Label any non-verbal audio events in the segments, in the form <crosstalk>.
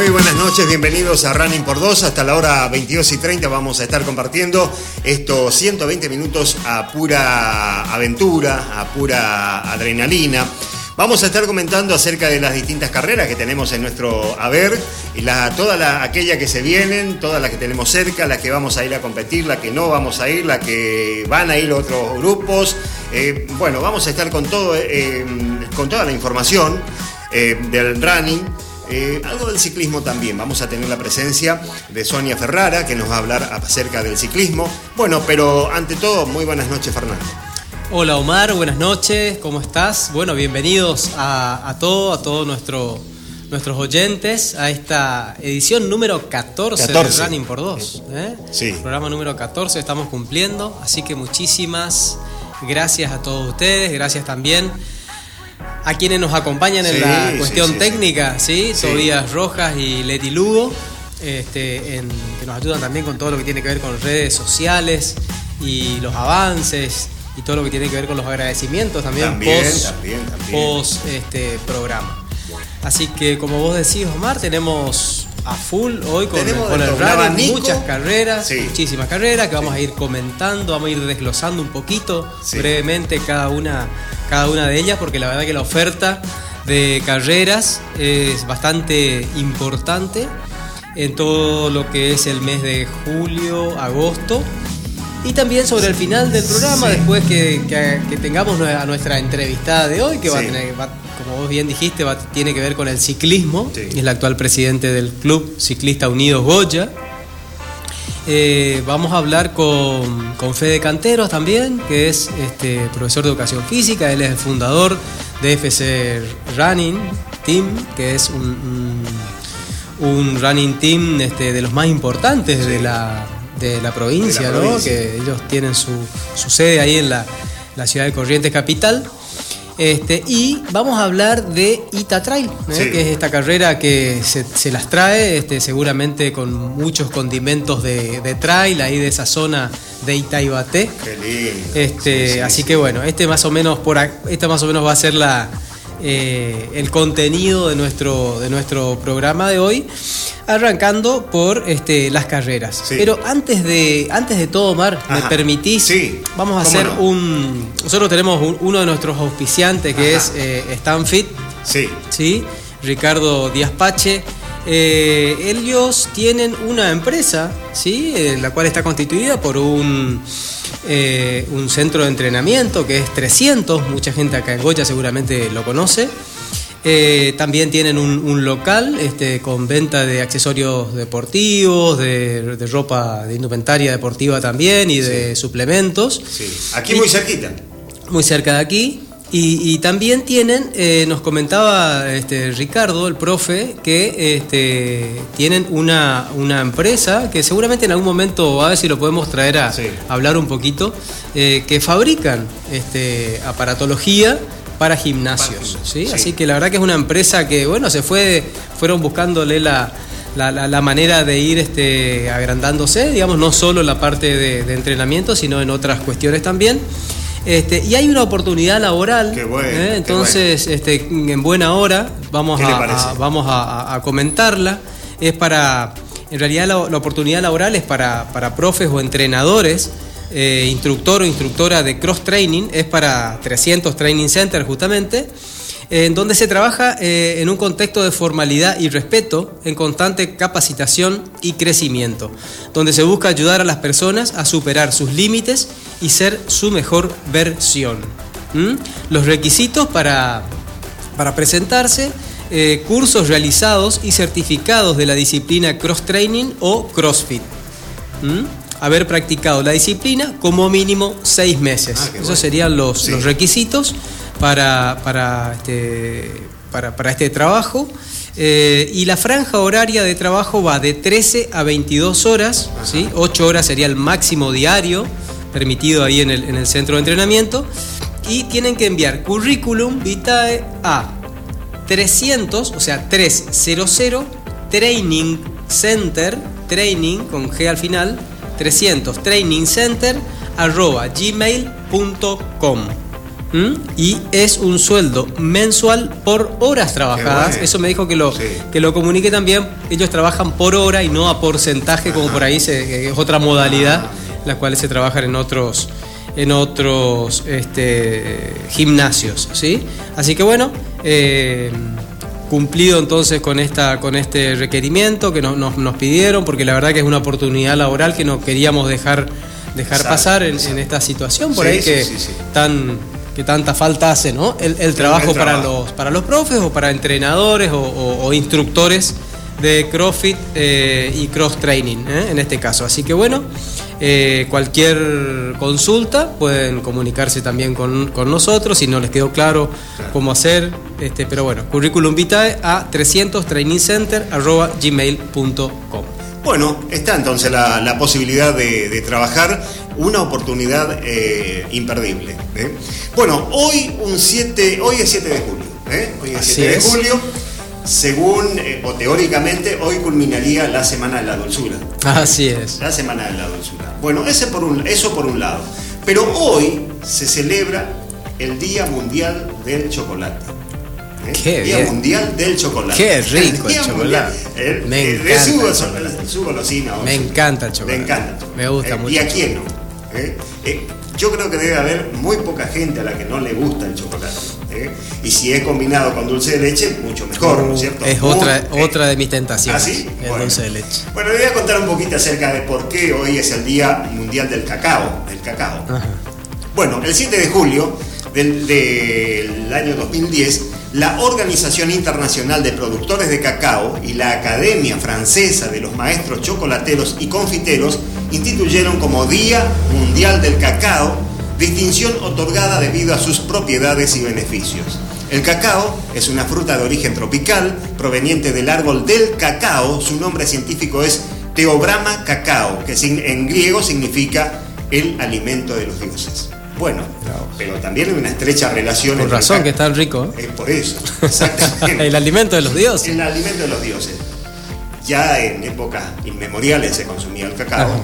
Muy buenas noches, bienvenidos a Running por 2. Hasta la hora 22 y 30 vamos a estar compartiendo estos 120 minutos a pura aventura, a pura adrenalina. Vamos a estar comentando acerca de las distintas carreras que tenemos en nuestro haber, y la, toda la, aquella que se vienen, todas las que tenemos cerca, las que vamos a ir a competir, las que no vamos a ir, las que van a ir otros grupos. Eh, bueno, vamos a estar con, todo, eh, con toda la información eh, del running. Algo del ciclismo también. Vamos a tener la presencia de Sonia Ferrara, que nos va a hablar acerca del ciclismo. Bueno, pero ante todo, muy buenas noches, Fernando. Hola Omar, buenas noches, ¿cómo estás? Bueno, bienvenidos a, a todo, a todos nuestro, nuestros oyentes a esta edición número 14, 14. de Running por 2. ¿eh? Sí. Programa número 14, estamos cumpliendo, así que muchísimas gracias a todos ustedes, gracias también a quienes nos acompañan en Sí, la cuestión sí, técnica, ¿sí? Tobías Rojas y Leti Lugo, este, en- que nos ayudan también con todo lo que tiene que ver con redes sociales y los avances y todo lo que tiene que ver con los agradecimientos también, También, post, también, también. post, este, programa. Así que como vos decís, Omar, tenemos a full hoy con, Tenemos con el muchas carreras, Sí. muchísimas carreras que vamos a ir comentando, vamos a ir desglosando un poquito Sí. brevemente cada una, cada una de ellas, porque la verdad que la oferta de carreras es bastante importante en todo lo que es el mes de julio, agosto. Y también sobre el final del programa, Sí. después que, que- que tengamos a nuestra entrevistada de hoy, que va a tener, va- como vos bien dijiste, va- tiene que ver con el ciclismo. Sí. Es la actual presidente del Club Ciclista Unidos Goya. Eh, vamos a hablar con, con Fede Canteros también, que es este, profesor de educación física. Él es el fundador de FC Running Team, que es un, un- un running team este, de los más importantes de, la, de la provincia, De la ¿no? provincia. Que ellos tienen su, su sede ahí en la, la ciudad de Corrientes Capital. Este, y vamos a hablar de Ita Trail, ¿eh? Sí. que es esta carrera que se, se las trae este, seguramente con muchos condimentos de, de trail ahí de esa zona de Itaibaté. Qué lindo. Este, Sí, sí, así sí. que bueno, este más o menos por esta más o menos va a ser la eh, el contenido de nuestro de nuestro programa de hoy, arrancando por este, las carreras. Sí. Pero antes de antes de todo, Mar, ¿me permitís? Sí, Vamos a hacer no. un nosotros tenemos un- uno de nuestros auspiciantes que Ajá. es eh, Stanfit, Sí. ¿sí? Ricardo Díaz Pache. Eh, ellos tienen una empresa, ¿sí? Eh, la cual está constituida por un, eh, un centro de entrenamiento que es 300, mucha gente acá en Goya seguramente lo conoce. Eh, también tienen un, un local este, con venta de accesorios deportivos, de, de ropa de indumentaria deportiva también y de suplementos Sí. Aquí muy cerquita. muy cerca de aquí. Y, y también tienen, eh, nos comentaba este, Ricardo, el profe, que este, tienen una, una empresa que seguramente en algún momento, a ver si lo podemos traer a, Sí. a hablar un poquito, eh, que fabrican este, aparatología para gimnasios. Para ¿sí? sí. Así que la verdad que es una empresa que, bueno, se fue, fueron buscándole la, la, la- la manera de ir este, agrandándose, digamos, no solo en la parte de, de entrenamiento, sino en otras cuestiones también. Este, y hay una oportunidad laboral, Qué bueno, ¿eh? qué entonces este, en buena hora vamos, ¿Qué le a, vamos a, comentarla. Es para, en realidad la, la oportunidad laboral es para, para profes o entrenadores, eh, instructor o instructora de cross training, es para 300 Training Center justamente, en donde se trabaja eh, en un contexto de formalidad y respeto, en constante capacitación y crecimiento, donde se busca ayudar a las personas a superar sus límites y ser su mejor versión. ¿Mm? Los requisitos para, para presentarse, eh, cursos realizados y certificados de la disciplina cross training o CrossFit. ¿Mm? Haber practicado la disciplina como mínimo seis meses. Ah, Esos bueno. serían los, Sí. los requisitos para, para, este, para, para este trabajo. Eh, y la franja horaria de trabajo va de 13 a 22 horas, ¿sí? 8 horas sería el máximo diario permitido ahí en el, en el centro de entrenamiento. Y tienen que enviar currículum vitae a 300, o sea, 300 Training Center, training con G al final, 300 Training Center arroba gmail.com. ¿Mm? Y es un sueldo mensual por horas trabajadas. bueno. Eso me dijo que lo, Sí. que lo comunique también. Ellos trabajan por hora y no a porcentaje, como por ahí se- es otra modalidad, las cuales se trabajan en otros en otros este, gimnasios, ¿sí? Así que bueno, eh, cumplido entonces con esta con este requerimiento que nos, nos- nos pidieron, porque la verdad que es una oportunidad laboral que no queríamos dejar dejar Exacto, pasar en, esta situación por Sí, ahí sí, que sí. tan que tanta falta hace, ¿no? El, el trabajo el para los para los profes o para entrenadores o, o- o instructores de CrossFit eh, y cross training, ¿eh? en este caso. Así que bueno, eh, cualquier consulta pueden comunicarse también con, con nosotros si no les quedó claro cómo hacer. Este, pero bueno, currículum vitae a 300trainingcenter.gmail.com. Bueno, está entonces la, la posibilidad de, de trabajar, una oportunidad eh, imperdible. ¿eh? Bueno, hoy, un 7, hoy es 7 de julio. ¿eh? Hoy es Así 7 es. de julio. Según, o teóricamente, hoy culminaría la Semana de la Dulzura. Así es. La Semana de la Dulzura. Bueno, ese por un, eso por un lado. Pero hoy se celebra el Día Mundial del Chocolate. ¿Eh? Qué Día bien. Mundial del Chocolate. Qué rico el Día chocolate. Mundial, eh, Me eh, encanta su, el chocolate. su golosina. Me encanta el chocolate. Me encanta. el. Me gusta Eh, mucho ¿Y a el quién no? ¿Eh? Eh, yo creo que debe haber muy poca gente a la que no le gusta el chocolate. ¿eh? Y si es combinado con dulce de leche, mucho mejor, ¿no es cierto? Es Muy- otra, eh, otra de mis tentaciones. ¿Ah, sí? El Bueno. dulce de leche. Bueno, le voy a contar un poquito acerca de por qué hoy es el Día Mundial del Cacao. Del cacao. Ajá. Bueno, el 7 de julio del, del año 2010, la Organización Internacional de Productores de Cacao y la Academia Francesa de los Maestros Chocolateros y Confiteros instituyeron como Día Mundial del Cacao, distinción otorgada debido a sus propiedades y beneficios. El cacao es una fruta de origen tropical proveniente del árbol del cacao. Su nombre científico es Teobrama cacao, que en griego significa el alimento de los dioses. Bueno, pero también hay una estrecha relación el razón ca- que es tan rico. ¿eh? Es por eso, <laughs> exactamente. el alimento de los dioses. El alimento de los dioses. Ya en épocas inmemoriales se consumía el cacao.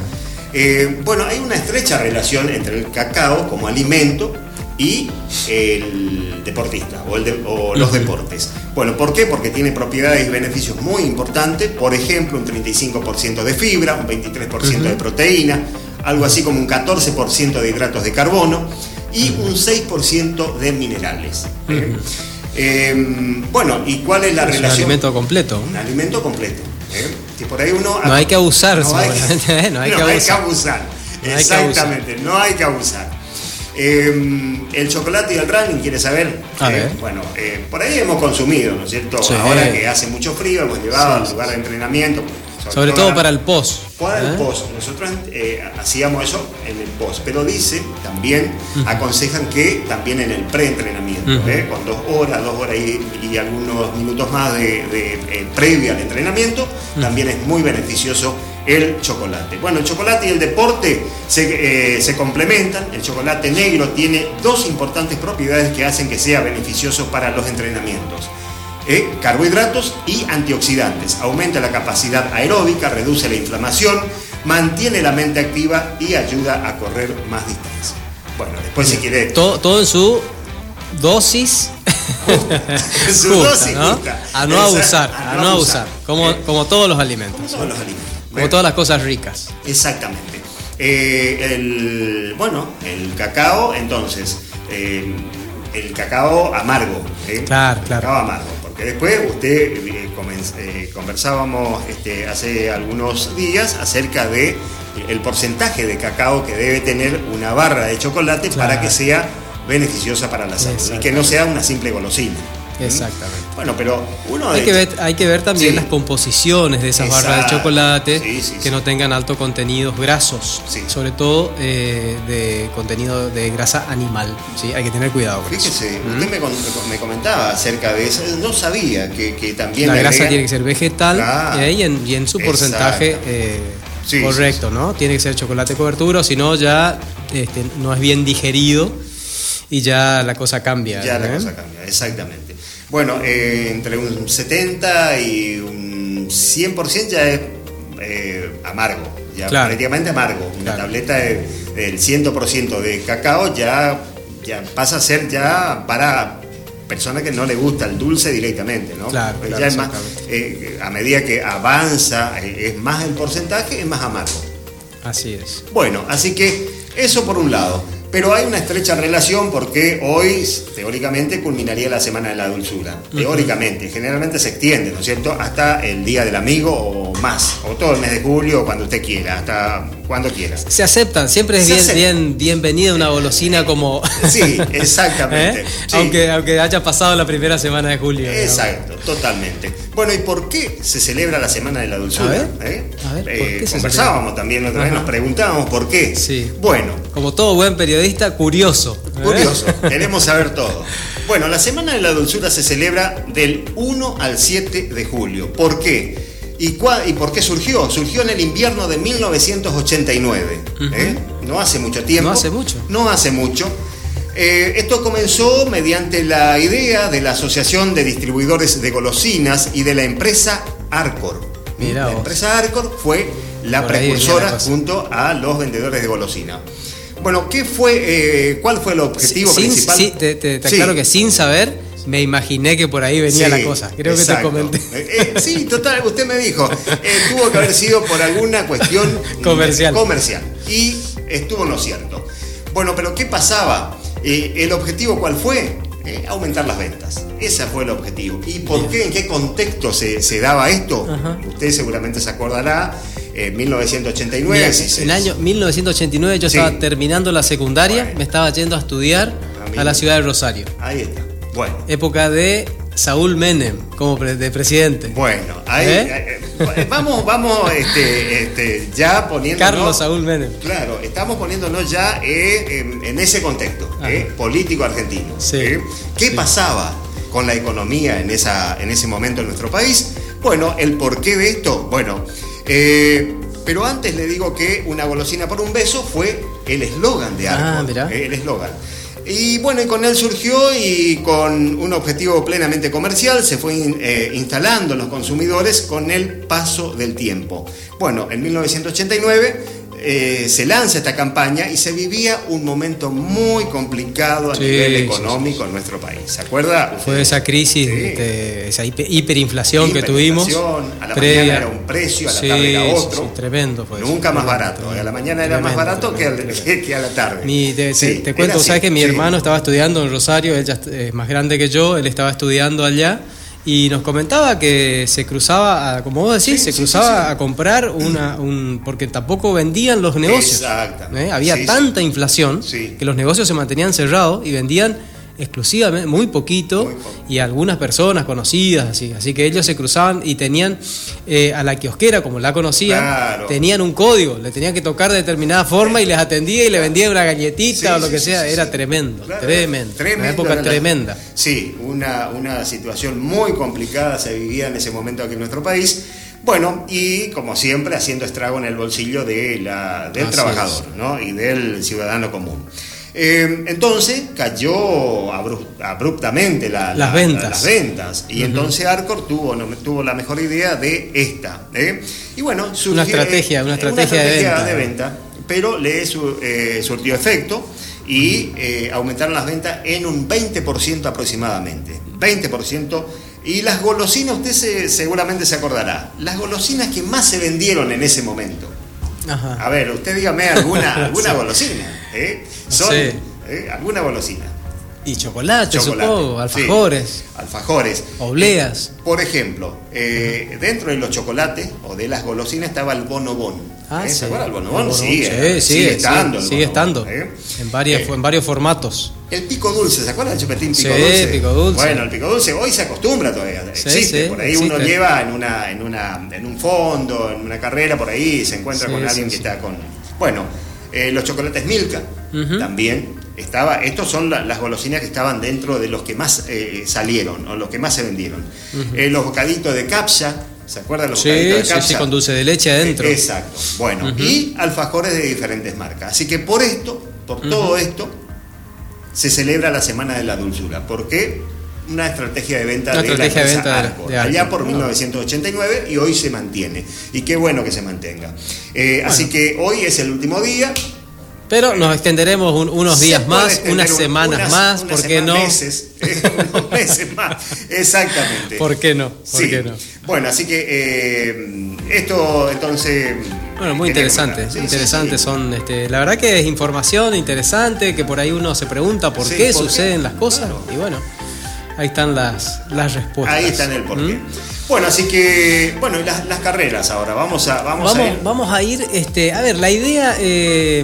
Eh, bueno, hay una estrecha relación entre el cacao como alimento y el deportista o, el de- o los deportes. Bueno, ¿por qué? Porque tiene propiedades y beneficios muy importantes. Por ejemplo, un 35% de fibra, un 23% de proteína, algo así como un 14% de hidratos de carbono y un 6% de minerales. ¿eh? Eh, bueno, ¿y cuál es la Es un relación? alimento completo. Un alimento completo. ¿eh? Si por ahí uno. No hay que abusar, No hay seguramente. No <laughs> hay que abusar. abusar. No hay que Exactamente, no hay que abusar. Eh, el chocolate y el running, ¿quieres saber? A Eh, ver. Bueno, eh, por ahí hemos consumido, ¿no es cierto? Sí. Ahora que hace mucho frío, hemos llevado al lugar de entrenamiento. Sobre todo para el post. para el ¿eh? post. Nosotros eh, hacíamos eso en el post, pero dice también, aconsejan que también en el preentrenamiento. ¿eh? con dos horas, dos horas y, y algunos minutos más de, de, previa al entrenamiento, también es muy beneficioso el chocolate. Bueno, el chocolate y el deporte se, eh, se complementan. El chocolate negro tiene dos importantes propiedades que hacen que sea beneficioso para los entrenamientos. Eh, carbohidratos y antioxidantes. Aumenta la capacidad aeróbica, reduce la inflamación, mantiene la mente activa y ayuda a correr más distancia. Bueno, después si quiere... Todo, todo en su dosis. <laughs> Su justa, dosis ¿no? justa. A no abusar, a no abusar. Como, Eh, como todos los alimentos. como todos los alimentos. Como Bueno, todas las cosas ricas. Exactamente. Eh, el, bueno, el cacao, entonces, eh, el cacao amargo. Claro, El claro. Cacao amargo. Porque después usted eh, eh, conversábamos este, hace algunos días acerca de el porcentaje de cacao que debe tener una barra de chocolate para que sea beneficiosa para la salud y que no sea una simple golosina. ¿Mm? Exactamente. Bueno, pero uno Hay de que, ver, hay que ver también Sí. las composiciones de esas barras de chocolate Sí, sí, que no tengan alto contenidos grasos, sobre todo eh, de contenido de grasa animal. ¿sí? Hay que tener cuidado con eso. Fíjese, usted me, con- me comentaba acerca de eso, no sabía que, que también La grasa tiene que ser vegetal Claro. eh, y, en, y en su porcentaje eh, Sí, correcto, sí, ¿no? Tiene que ser chocolate cobertura, si no ya este, no es bien digerido y ya la cosa cambia. Ya la ¿eh? cosa cambia, exactamente. Bueno, eh, entre un 70 y un 100% ya es eh, amargo, ya Claro. prácticamente amargo. Una Claro. tableta de- del 100% de cacao ya ya pasa a ser ya para personas que no le gusta el dulce directamente, ¿no? Claro, Pues claro, ya es más, exactamente. eh, a medida que avanza, eh, es más el porcentaje, es más amargo. Así es. Bueno, así que eso por un lado. Pero hay una estrecha relación porque hoy, teóricamente, culminaría la Semana de la Dulzura. Teóricamente, generalmente se extiende, ¿no es cierto? Hasta el Día del Amigo o más, o todo el mes de julio, o cuando usted quiera, hasta cuando quiera. Se aceptan, siempre es bien, bien, bienvenida una golosina como. <laughs> Sí, <laughs> exactamente. ¿Eh? Sí. Aunque, aunque haya pasado la primera semana de julio. digamos. Exacto, totalmente. Bueno, ¿y por qué se celebra la Semana de la Dulzura? A ver, ¿Eh? a ver, ¿por Eh, qué se conversábamos también la otra vez, Ajá. nos preguntábamos por qué. Sí. Bueno, Como todo buen periodista, curioso. Curioso, queremos saber todo. Bueno, la Semana de la Dulzura se celebra del 1 al 7 de julio. ¿Por qué? ¿Y, cua- y por qué surgió? Surgió en el invierno de 1989. ¿eh? No hace mucho tiempo. No hace mucho. No hace mucho. Eh, esto comenzó mediante la idea de la Asociación de Distribuidores de Golosinas y de la empresa Arcor. Mirá la vos. empresa Arcor fue la Por precursora junto a los vendedores de golosina. Bueno, ¿qué fue, eh, ¿cuál fue el objetivo Sin- principal? sí, te, te- te Sí. aclaro que sin saber, me imaginé que por ahí venía Sí, la cosa. Creo que te comenté. Eh, eh, sí, total, usted me dijo, eh, tuvo que haber sido por alguna cuestión Comercial. comercial. Y estuvo en lo cierto. Bueno, pero ¿qué pasaba? ¿El objetivo cuál fue? Aumentar las ventas. Ese fue el objetivo. ¿Y por qué? ¿En qué contexto se, se daba esto? Ajá. Usted seguramente se acordará, en 1989. Mira, en el año 1989 yo Sí. estaba terminando la secundaria, Bueno. me estaba yendo a estudiar a la ciudad de Rosario. Ahí está. Bueno. Época de Saúl Menem como pre- de presidente. Bueno, ahí ¿Eh? eh, <laughs> vamos, vamos este, este, ya poniendo. Carlos Saúl Menem. Claro, estamos poniéndonos ya eh, en, en ese contexto eh, político argentino. Sí, eh. ¿Qué sí. pasaba con la economía en, esa, en ese momento en nuestro país? Bueno, el porqué de esto, bueno, eh, pero antes le digo que una golosina por un beso fue el eslogan de Ah, mirá. eh, el eslogan. Y bueno, y con él surgió y con un objetivo plenamente comercial se fue eh, instalando los consumidores con el paso del tiempo. Bueno, en 1989 eh, se lanza esta campaña y se vivía un momento muy complicado a Sí, nivel sí, económico en nuestro país. ¿Se acuerda? Fue esa crisis, de- esa hiper- hiperinflación que tuvimos. A la previa. mañana era un precio, a la tarde era otro. tremendo fue. Nunca más barato. tremendo. A la mañana era más Tremendo, barato que, al- <laughs> a la tarde. Mi- te, cuento, así, sabes que mi hermano estaba estudiando en Rosario, él ya es más grande que yo, él estaba estudiando allá y nos comentaba que se cruzaba, a- como vos decís, Sí, se sí, cruzaba sí, a comprar una, un, porque tampoco vendían los negocios. Exactamente. ¿eh? Había tanta inflación Sí. que los negocios se mantenían cerrados y vendían exclusivamente muy poquito, Muy y algunas personas conocidas así así que ellos se cruzaban y tenían eh, a la kiosquera como la conocían Claro. tenían un código le tenían que tocar de determinada forma y les atendía y le vendía una galletita Sí, o lo sí, que sea era tremendo Claro, tremendo tremendo una época tremenda Sí, una, una situación muy complicada se vivía en ese momento aquí en nuestro país. Bueno, y como siempre, haciendo estrago en el bolsillo de la, del Así trabajador ¿no? y del ciudadano común. Eh, entonces cayó abru- abruptamente la- Las la- ventas. las ventas. Y entonces Arcor tuvo, no, tuvo la mejor idea de esta. ¿eh? Y bueno, surgió- Una estrategia, una estrategia de venta. de venta, pero le su- eh, surtió efecto y eh, aumentaron las ventas en un 20% aproximadamente. 20%. Y las golosinas, usted se- seguramente se acordará, las golosinas que más se vendieron en ese momento. Ajá. A ver, usted dígame alguna, <laughs> alguna Sí. golosina. ¿eh? Son, Sí. ¿eh? ¿Alguna golosina? y chocolate, Chocolate, supongo sí. alfajores Alfajores. obleas Por ejemplo, eh, dentro de los chocolates o de las golosinas estaba el bonobón. Ah, ¿Eh? sí. ¿Se acuerda el bonobón? Eh, sí, sigue sí, estando. el sigue bonobón, estando ¿eh? en varias Eh, en varios formatos el pico dulce, ¿se acuerda del chupetín pico Sí, dulce? pico dulce. Bueno, el pico dulce hoy se acostumbra todavía, Sí, existe, sí, por ahí uno lleva en una, en una, en un fondo, en una carrera por ahí, se encuentra con alguien que está con. Bueno, eh, los chocolates Milka También estaba. Estos son la- las golosinas que estaban dentro de los que más eh, salieron o los que más se vendieron. Eh, los bocaditos de capsa, ¿se acuerdan los sí, bocaditos de capsa? sí, con dulce de leche adentro Exacto. Bueno, y alfajores de diferentes marcas. Así que por esto, por todo esto, se celebra la Semana de la Dulzura. ¿Por qué? Una estrategia de venta Una de estrategia la empresa venta de- Arcor, de Arcor. allá por No. 1989 y hoy se mantiene. Y qué bueno que se mantenga. Eh, Así que hoy es el último día. Pero nos extenderemos unos días más, unas semanas más, ¿por qué no? Meses, <laughs> unos meses más, exactamente. ¿Por qué no? ¿Por sí. qué no? Bueno, así que eh, esto entonces... Bueno, muy interesante, sí, interesante sí, son, este, la verdad que es información interesante, que por ahí uno se pregunta por qué ¿por suceden qué? las cosas claro. y bueno, ahí están las, las respuestas. Ahí están el porqué. ¿Mm? Bueno, así que, bueno, las, las, carreras ahora, vamos a, vamos, vamos a ir. Vamos a ir, este, a ver, la idea eh,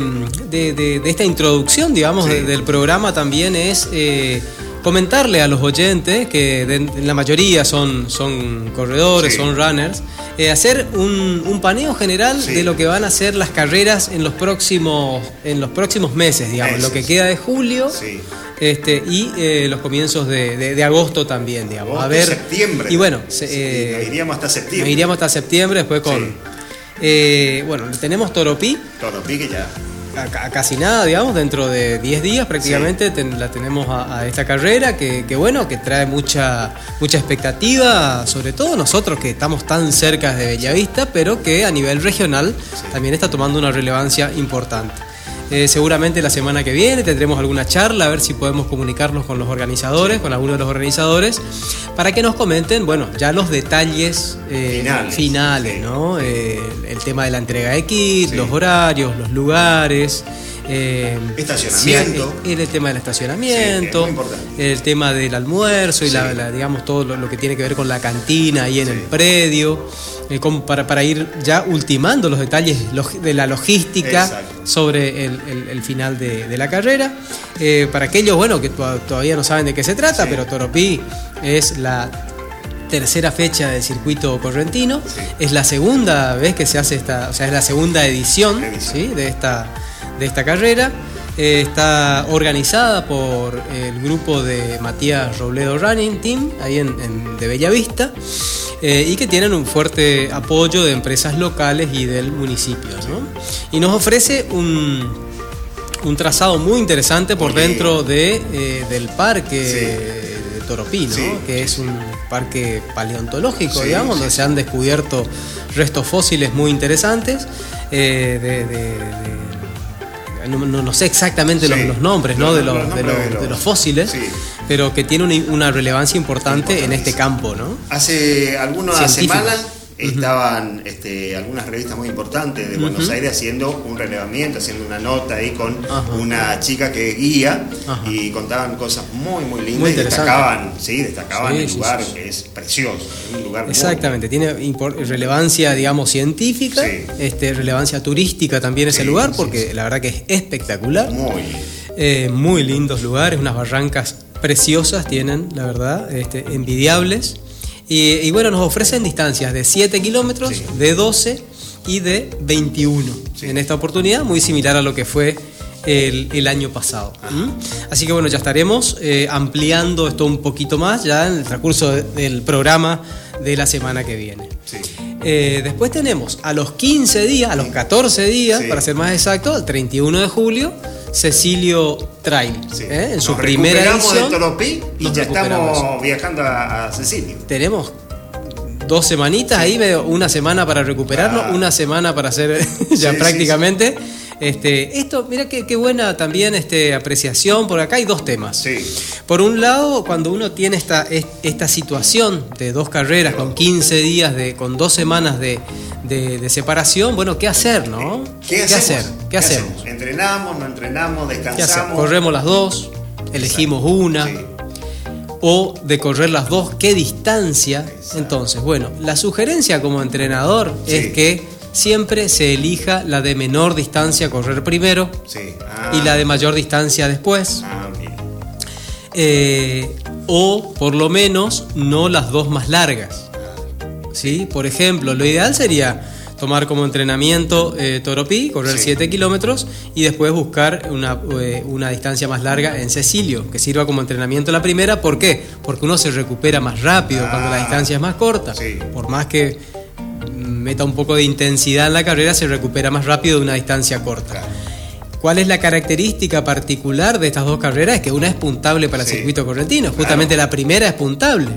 de, de, de, esta introducción, digamos, sí. de, del programa también es eh, comentarle a los oyentes, que en la mayoría son, son corredores, sí. son runners, eh, hacer un, un, paneo general sí. de lo que van a ser las carreras en los próximos, en los próximos meses, digamos, meses. lo que queda de julio. Este, y eh, los comienzos de, de, de, agosto también, digamos. Agosto, a ver. septiembre. Y bueno, sí, eh, iríamos hasta septiembre. iríamos hasta septiembre, después con. Bueno, tenemos Toropí. Toropí que ya. A, a casi nada, digamos, dentro de 10 días prácticamente sí. ten, la tenemos a, a, esta carrera que, que, bueno, que trae mucha, mucha expectativa, sobre todo nosotros que estamos tan cerca de Bellavista, pero que a nivel regional también está tomando una relevancia importante. Eh, seguramente la semana que viene tendremos alguna charla, a ver si podemos comunicarnos con los organizadores, con algunos de los organizadores, para que nos comenten, bueno, ya los detalles eh, finales, finales sí. ¿no? Eh, el tema de la entrega de kit, los horarios, los lugares. Eh, estacionamiento. Si el, tema del estacionamiento, sí, el tema del almuerzo y la, la, digamos todo lo, lo, que tiene que ver con la cantina ahí en el predio eh, como para, para, ir ya ultimando los detalles de la logística Exacto. sobre el, el, el, final de, de la carrera. Eh, para aquellos, bueno, que todavía no saben de qué se trata, pero Toropí es la tercera fecha del circuito correntino, es la segunda vez que se hace esta, o sea, es la segunda edición, de, esta, de esta carrera. Eh, está organizada por el grupo de Matías Robledo Running Team, ahí en, en de Bellavista, eh, y que tienen un fuerte apoyo de empresas locales y del municipio. ¿no? Y nos ofrece un, un, trazado muy interesante por Oye. dentro de, eh, del parque. Sí. de Toropí, ¿no? sí. que es un parque paleontológico, sí, digamos, donde se han descubierto restos fósiles muy interesantes eh, de, de, de no, no, sé exactamente sí. los, los, nombres ¿no? de, los, los nombres de, los, de, los, fósiles, sí. pero que tiene una, una relevancia importante en este campo. ¿no? Hace algunas semanas estaban este, algunas revistas muy importantes de Buenos uh -huh. Aires haciendo un relevamiento, haciendo una nota ahí con una chica que guía y contaban cosas muy muy lindas muy y destacaban, sí, destacaban sí, el lugar sí, que es precioso, un lugar Exactamente, muy... tiene relevancia digamos científica, este, relevancia turística también ese lugar porque la verdad que es espectacular. Muy eh, muy lindos lugares, unas barrancas preciosas tienen, la verdad, este, envidiables. Y, y, bueno, nos ofrecen distancias de 7 kilómetros, sí. de 12 y de 21. Sí. En esta oportunidad, muy similar a lo que fue el, el año pasado. ¿Mm? Así que bueno, ya estaremos eh, ampliando esto un poquito más ya en el transcurso de, del programa de la semana que viene. Sí. Eh, después tenemos a los 15 días, a los 14 días, para ser más exacto, el 31 de julio, Cecilio Trail. Sí. ¿eh? En su Nos primera edición. de Toropí y ya estamos viajando a, a, Cecilio. Tenemos dos semanitas sí. ahí, una semana para recuperarnos, ah. una semana para hacer <laughs> ya prácticamente. Este, esto, mira qué, buena también este, apreciación. Por acá hay dos temas. Sí. Por un lado, cuando uno tiene esta, esta situación de dos carreras con 15 días, de, con dos semanas de, de, de separación, bueno, ¿qué hacer, no? ¿Qué, ¿Qué hacer? ¿Qué, ¿Qué hacemos? hacemos? ¿Entrenamos, no entrenamos, descansamos? Corremos las dos, elegimos una. Sí. O de correr las dos, ¿qué distancia? Exacto. Entonces, bueno, la sugerencia como entrenador sí. es que siempre se elija la de menor distancia correr primero sí. ah. y la de mayor distancia después. Ah, eh, o por lo menos no las dos más largas. ¿Sí? Por ejemplo, lo ideal sería tomar como entrenamiento eh, Toropí, correr 7 sí. kilómetros y después buscar una, eh, una, distancia más larga en Cecilio, que sirva como entrenamiento la primera. ¿Por qué? Porque uno se recupera más rápido ah, cuando la distancia es más corta. Sí. Por más que meta un poco de intensidad en la carrera, se recupera más rápido de una distancia corta. Claro. ¿Cuál es la característica particular de estas dos carreras? Es que una es puntable para el circuito correntino. Justamente claro. la primera es puntable.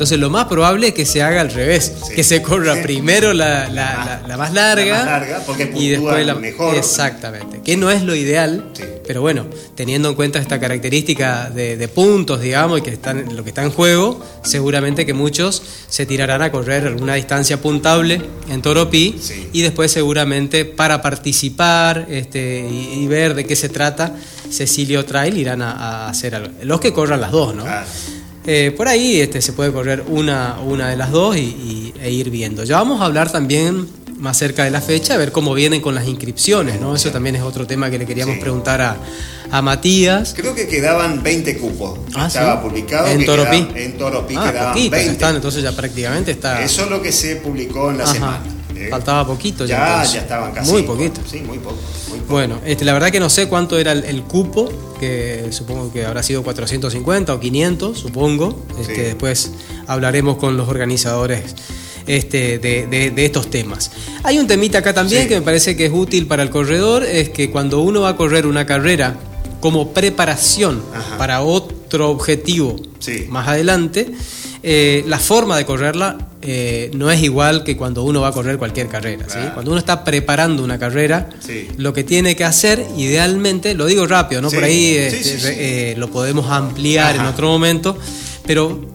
Entonces lo más probable es que se haga al revés, Sí. que se corra Sí. primero la, la- la- la más larga, La más larga, porque y después la mejor. Exactamente, que no es lo ideal, Sí. pero bueno, teniendo en cuenta esta característica de, de puntos, digamos, y que están, lo que está en juego, seguramente que muchos se tirarán a correr alguna distancia puntable en Toropí Sí. y después seguramente para participar este, y, y ver de qué se trata, Cecilio Trail irán a, a hacer algo. Los que corran las dos, ¿no? Claro. Eh, por ahí este, se puede correr una, una de las dos y, y- e ir viendo. Ya vamos a hablar también más cerca de la fecha, a ver cómo vienen con las inscripciones, ¿no? Eso también es otro tema que le queríamos Sí. preguntar a, a Matías. Creo que quedaban 20 cupos. Ah, Estaba ¿sí? publicado. En que Toropí. quedaban- en Toropí Ah, quedaban poquitos 20. están, entonces ya prácticamente está. Eso es lo que se publicó en la Ajá. semana. ¿Eh? Faltaba poquito ya. Ya, entonces. ya estaban casi. Muy poquito. Sí, muy poco. muy poco. Bueno, este, la verdad que no sé cuánto era el, el cupo, que supongo que habrá sido 450 o 500, supongo. Este, Sí. Después hablaremos con los organizadores este, de, de- de estos temas. Hay un temita acá también Sí. que me parece que es útil para el corredor, es que cuando uno va a correr una carrera como preparación Ajá. para otro objetivo Sí. más adelante, eh, la forma de correrla eh, no es igual que cuando uno va a correr cualquier carrera. Cuando uno está preparando una carrera, Sí. lo que tiene que hacer, idealmente, lo digo rápido, ¿no? Sí. Por ahí este, eh, lo podemos ampliar en otro momento, pero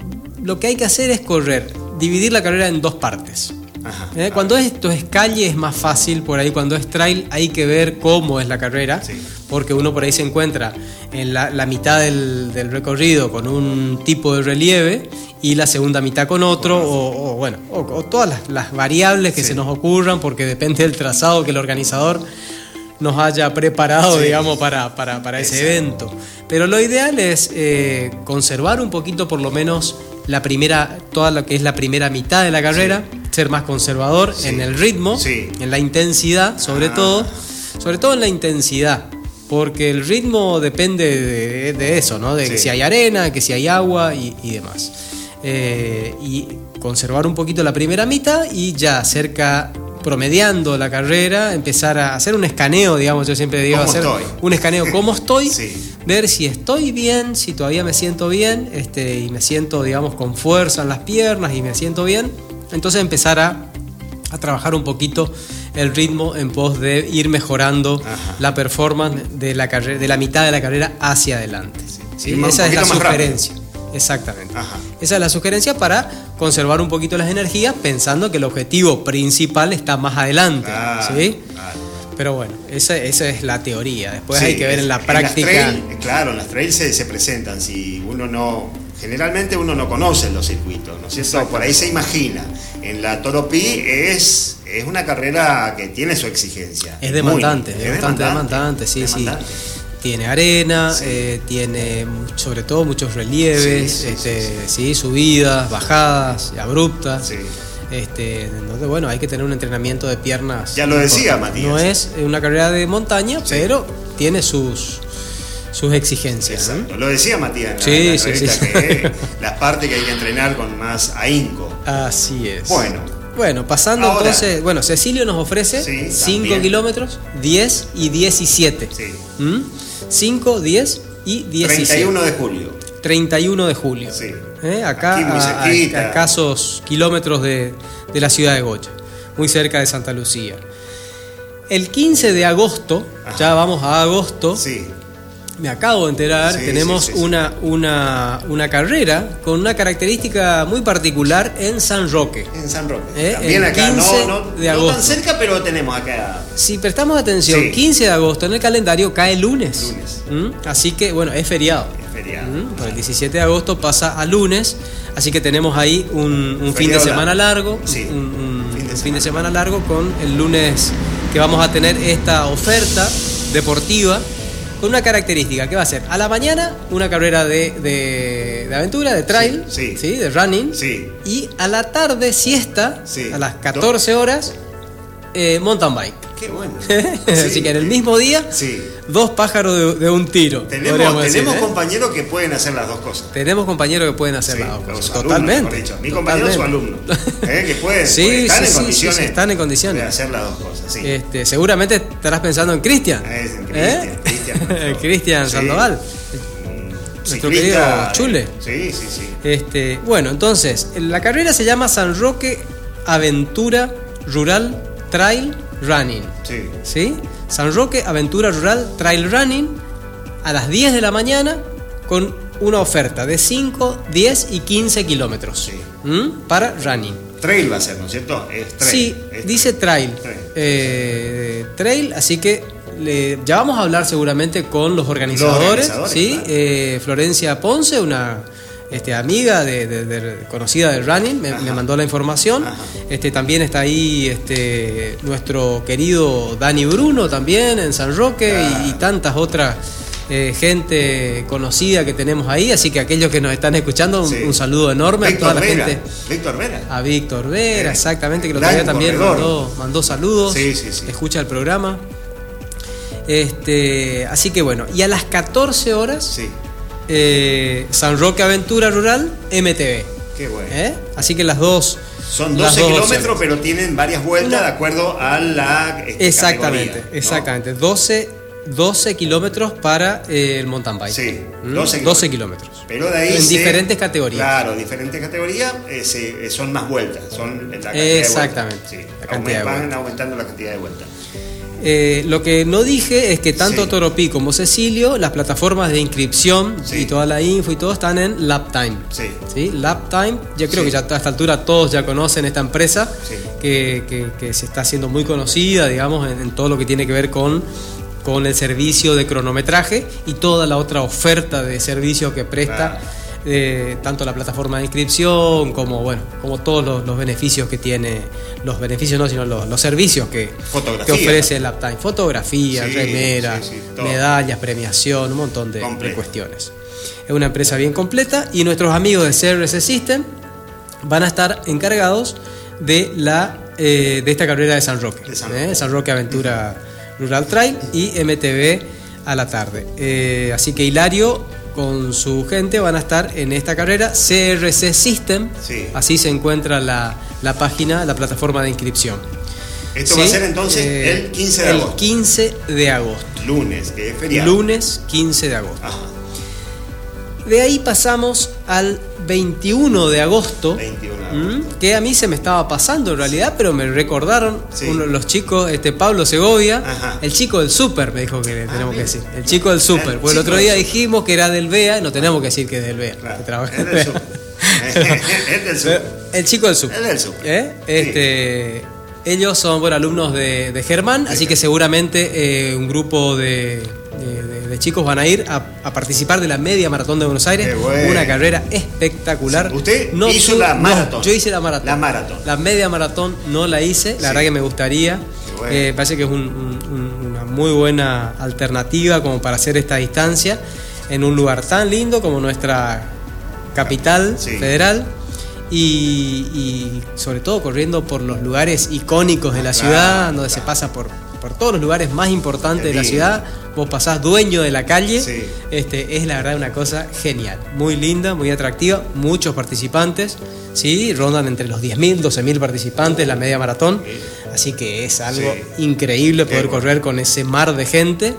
lo que hay que hacer es correr, dividir la carrera en dos partes. Ajá. ¿eh? Cuando esto es calle es más fácil, por ahí cuando es trail hay que ver cómo es la carrera, Sí. porque uno por ahí se encuentra en la, la mitad del, del recorrido con un tipo de relieve y la segunda mitad con otro, o, o, bueno, o, o todas las, las variables que Sí. se nos ocurran, porque depende del trazado que el organizador nos haya preparado, Sí. digamos, para, para, para ese evento. Pero lo ideal es eh, conservar un poquito, por lo menos, la primera, toda lo que es la primera mitad de la carrera, ser más conservador en el ritmo, en la intensidad, sobre Ah. todo, sobre todo en la intensidad. Porque el ritmo depende de, de eso, ¿no? De que si hay arena, que si hay agua y, y demás. Eh, y conservar un poquito la primera mitad y ya cerca, promediando la carrera, empezar a hacer un escaneo, digamos, yo siempre digo, ¿Cómo hacer estoy? un escaneo, cómo estoy, Sí. ver si estoy bien, si todavía me siento bien, este, y me siento, digamos, con fuerza en las piernas y me siento bien, entonces empezar a, a trabajar un poquito el ritmo en pos de ir mejorando Ajá. la performance de la carrera, de la mitad de la carrera hacia adelante. ¿sí? Esa es la sugerencia. Exactamente. Ajá. Esa es la sugerencia para conservar un poquito las energías pensando que el objetivo principal está más adelante. Claro, ¿sí? Pero bueno, esa, esa es la teoría. Después Sí, hay que ver en la práctica. trail, claro, en las trails se, se presentan. Si uno no. Generalmente uno no conoce los circuitos, ¿no es cierto? Por ahí se imagina. En la Toropí es, es una carrera que tiene su exigencia. Es Muy- demandante, es bastante demandante, sí, demandante. sí. Tiene arena, Sí. eh, tiene sobre todo muchos relieves, Sí, sí, este, sí, subidas, bajadas, abruptas. Este, entonces, bueno, hay que tener un entrenamiento de piernas. Ya lo decía. Matías. No es una carrera de montaña, pero tiene sus, sus exigencias. Lo decía Matías en la, Sí, en la sí, revista, sí. que <laughs> las partes que hay que entrenar con más ahínco. Así es. Bueno. Bueno, pasando Ahora- entonces, bueno, Cecilio nos ofrece Sí, 5 también. kilómetros, 10 y 17. Sí. 5, 10 y 17. 31 de julio. 31 de julio. Sí. ¿Eh? Acá a- escasos kilómetros de, de la ciudad de Goya, muy cerca de Santa Lucía. El 15 de agosto, Ajá. ya vamos a agosto, Sí. Me acabo de enterar, Sí, tenemos sí, sí, sí. Una, una, una carrera con una característica muy particular en San Roque. En San Roque. Eh, También el acá, 15 no, no, de no agosto. tan cerca, pero tenemos acá. Si prestamos atención, Sí. 15 de agosto en el calendario cae lunes. Lunes. ¿Mm? Así que, bueno, es feriado. Es feriado. ¿Mm? Por el 17 de agosto pasa a lunes, así que tenemos ahí un, un fin de semana largo, Sí, un, un- fin de un fin de semana. semana largo con el lunes que vamos a tener esta oferta deportiva con una característica que va a ser a la mañana una carrera de, de- de aventura, de trail, Sí, sí. de running, Sí. y a la tarde siesta, Sí. a las 14 horas, eh, mountain bike. Qué bueno. <laughs> Así Sí. que en el mismo día, Sí. Dos pájaros de, de un tiro. Tenemos, decir, ¿eh? compañeros que pueden hacer las dos cosas. Tenemos compañeros que pueden hacer Sí, las dos cosas. alumnos, Totalmente. dicho. Mi compañero su alumno. ¿eh? Que pueden, <laughs> Sí, pueden estar sí, en condiciones. están en condiciones. De hacer las dos cosas. Este, seguramente estarás pensando en Cristian. Es en ¿Eh? Cristian. <laughs> Sandoval. nuestro querido Chule. Sí, sí, sí. Este, bueno, entonces, la carrera se llama San Roque Aventura Rural Trail Running. Sí. ¿Sí? San Roque Aventura Rural Trail Running a las 10 de la mañana con una oferta de 5, 10 y 15 kilómetros Sí. Para running. Trail va a ser, ¿no es cierto? Es trail. Sí, Es dice trail. Trail. Eh, trail, así que le- ya vamos a hablar seguramente con los organizadores. organizadores, ¿sí? claro. Eh, Florencia Ponce, una este, amiga de, de- de- conocida del running, me, mandó la información. Ajá. Este, también está ahí este, nuestro querido Dani Bruno también en San Roque y- tantas otras. eh, gente conocida que tenemos ahí, así que aquellos que nos están escuchando, un, Sí. un saludo enorme a toda la gente. Víctor Vera. A Víctor Vera, Eh, exactamente, que el gran otro día también corredor. mandó, mandó saludos, Sí, sí, sí. escucha el programa. Este, así que bueno, y a las 14 horas, Sí. Eh, San Roque Aventura Rural, MTV. Qué bueno. ¿eh? Así que las dos. Son las 12 dos kilómetros, opciones. pero tienen varias vueltas de acuerdo a la este, Exactamente, ¿no? exactamente. 12, 12 kilómetros para eh, el mountain bike. Sí, ¿Mm? 12 12 kilómetros. Pero de ahí En se- diferentes categorías. Claro, diferentes categorías eh, se- eh, son más vueltas, son la cantidad de Exactamente, vueltas. Sí, la cantidad de aument- van vueltas. aumentando la cantidad de vueltas. Eh, lo que no dije es que tanto Sí. Toropí como Cecilio, las plataformas de inscripción Sí. y toda la info y todo están en Laptime. Sí. ¿Sí? Laptime, yo creo que ya a esta altura todos ya conocen esta empresa que, que- que se está haciendo muy conocida, digamos, en, en todo lo que tiene que ver con, con el servicio de cronometraje y toda la otra oferta de servicio que presta. Claro. Eh, tanto la plataforma de inscripción como bueno como todos los, los beneficios que tiene los beneficios no sino los, los servicios que, ofrece el Uptime. Fotografía, Sí, remera, sí, sí, todo. medallas, premiación, un montón de, cuestiones. Es una empresa bien completa y nuestros amigos de CRS System van a estar encargados de, la, eh, de esta carrera de San Roque. De San ¿eh? Roque. San Roque Aventura Rural Trail y MTV a la tarde. Así que Hilario con su gente van a estar en esta carrera CRC System. Sí. Así se encuentra la, la página, la plataforma de inscripción. Esto va a ser entonces eh, el 15 de el agosto. 15 de agosto. Lunes, que es feriado. Lunes 15 de agosto. Ajá, De ahí pasamos al 21 de agosto. 21 de ¿m? agosto. Que a mí se me estaba pasando en realidad, pero me recordaron Sí. uno los chicos, este Pablo Segovia, Ajá. el chico del súper, me dijo que le tenemos que decir. El chico del súper. El Porque el otro día dijimos que era del BEA, no tenemos que decir que es del BEA. Claro, que en del <laughs> es del. <laughs> El chico del súper. Es del súper. ¿Eh? Este, Ellos son bueno, alumnos de, de Germán, así que seguramente eh, un grupo de, de- de- de chicos van a ir a, a participar de la media maratón de Buenos Aires. Bueno. Una carrera espectacular. Sí, usted hizo tu- la no, maratón. yo hice la maratón. La maratón. La media maratón no la hice, la Sí. verdad que me gustaría. Bueno. Eh, parece que es un- un- un- una muy buena alternativa como para hacer esta distancia en un lugar tan lindo como nuestra capital Sí. federal y, y sobre todo corriendo por los lugares icónicos de la Claro, ciudad, donde se pasa por, por todos los lugares más importantes de la ciudad. Vos pasás dueño de la calle. Sí. Este, es la verdad una cosa genial, muy linda, muy atractiva, muchos participantes, ¿sí? rondan entre los 10.000, 12.000 participantes la media maratón, así que es algo Sí. increíble poder bueno. correr con ese mar de gente.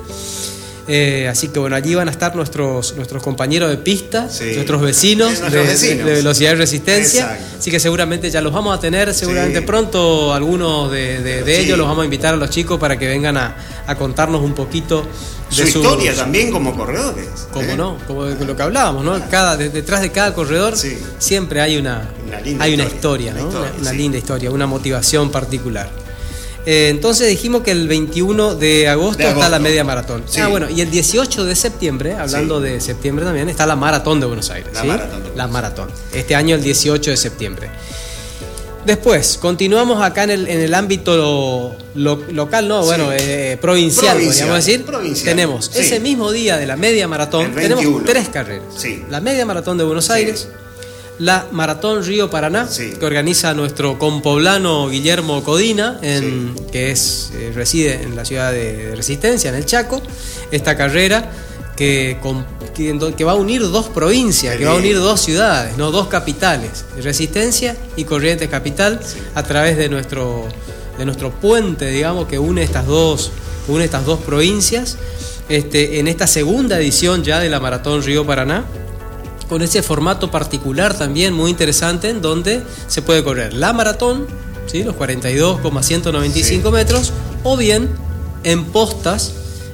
Eh, así que bueno, allí van a estar nuestros, nuestros compañeros de pista, Sí. nuestros vecinos, nuestros de, vecinos. de velocidad y resistencia. Exacto. Así que seguramente ya los vamos a tener, seguramente Sí. pronto algunos de, Sí. ellos los vamos a invitar a los chicos para que vengan a, a contarnos un poquito Su historia también como corredores. como ¿eh? no, como de lo que hablábamos, ¿no? Cada, de- detrás de cada corredor Sí. siempre hay una, hay una historia, historia, una ¿no? historia, una una sí. linda historia, una motivación particular. Eh, entonces dijimos que el 21 de agosto, De está la media maratón. Sí. Ah, bueno, y el 18 de septiembre, hablando Sí. de septiembre también, está la maratón de Buenos Aires. La ¿sí? maratón de La maratón. Este año el 18 de septiembre. Después, continuamos acá en el, en el ámbito lo- local, no, bueno, eh, provincial, Provincial, podríamos decir. provincial, Tenemos ese mismo día de la media maratón, tenemos 21. tres carreras. Sí. La media maratón de Buenos. Aires, la maratón Río Paraná, Sí. que organiza nuestro compoblano Guillermo Codina, en- que es, eh, reside en la ciudad de Resistencia, en el Chaco. Esta carrera que, con- que, en do- que va a unir dos provincias, Qué que va a unir dos ciudades, no dos capitales, Resistencia y Corrientes Capital, Sí. a través de nuestro, de nuestro puente, digamos, que une estas dos, une estas dos provincias. este, en esta segunda edición ya de la Maratón Río Paraná, con ese formato particular también muy interesante, en donde se puede correr la maratón, ¿sí? los 42,195 metros, o bien en postas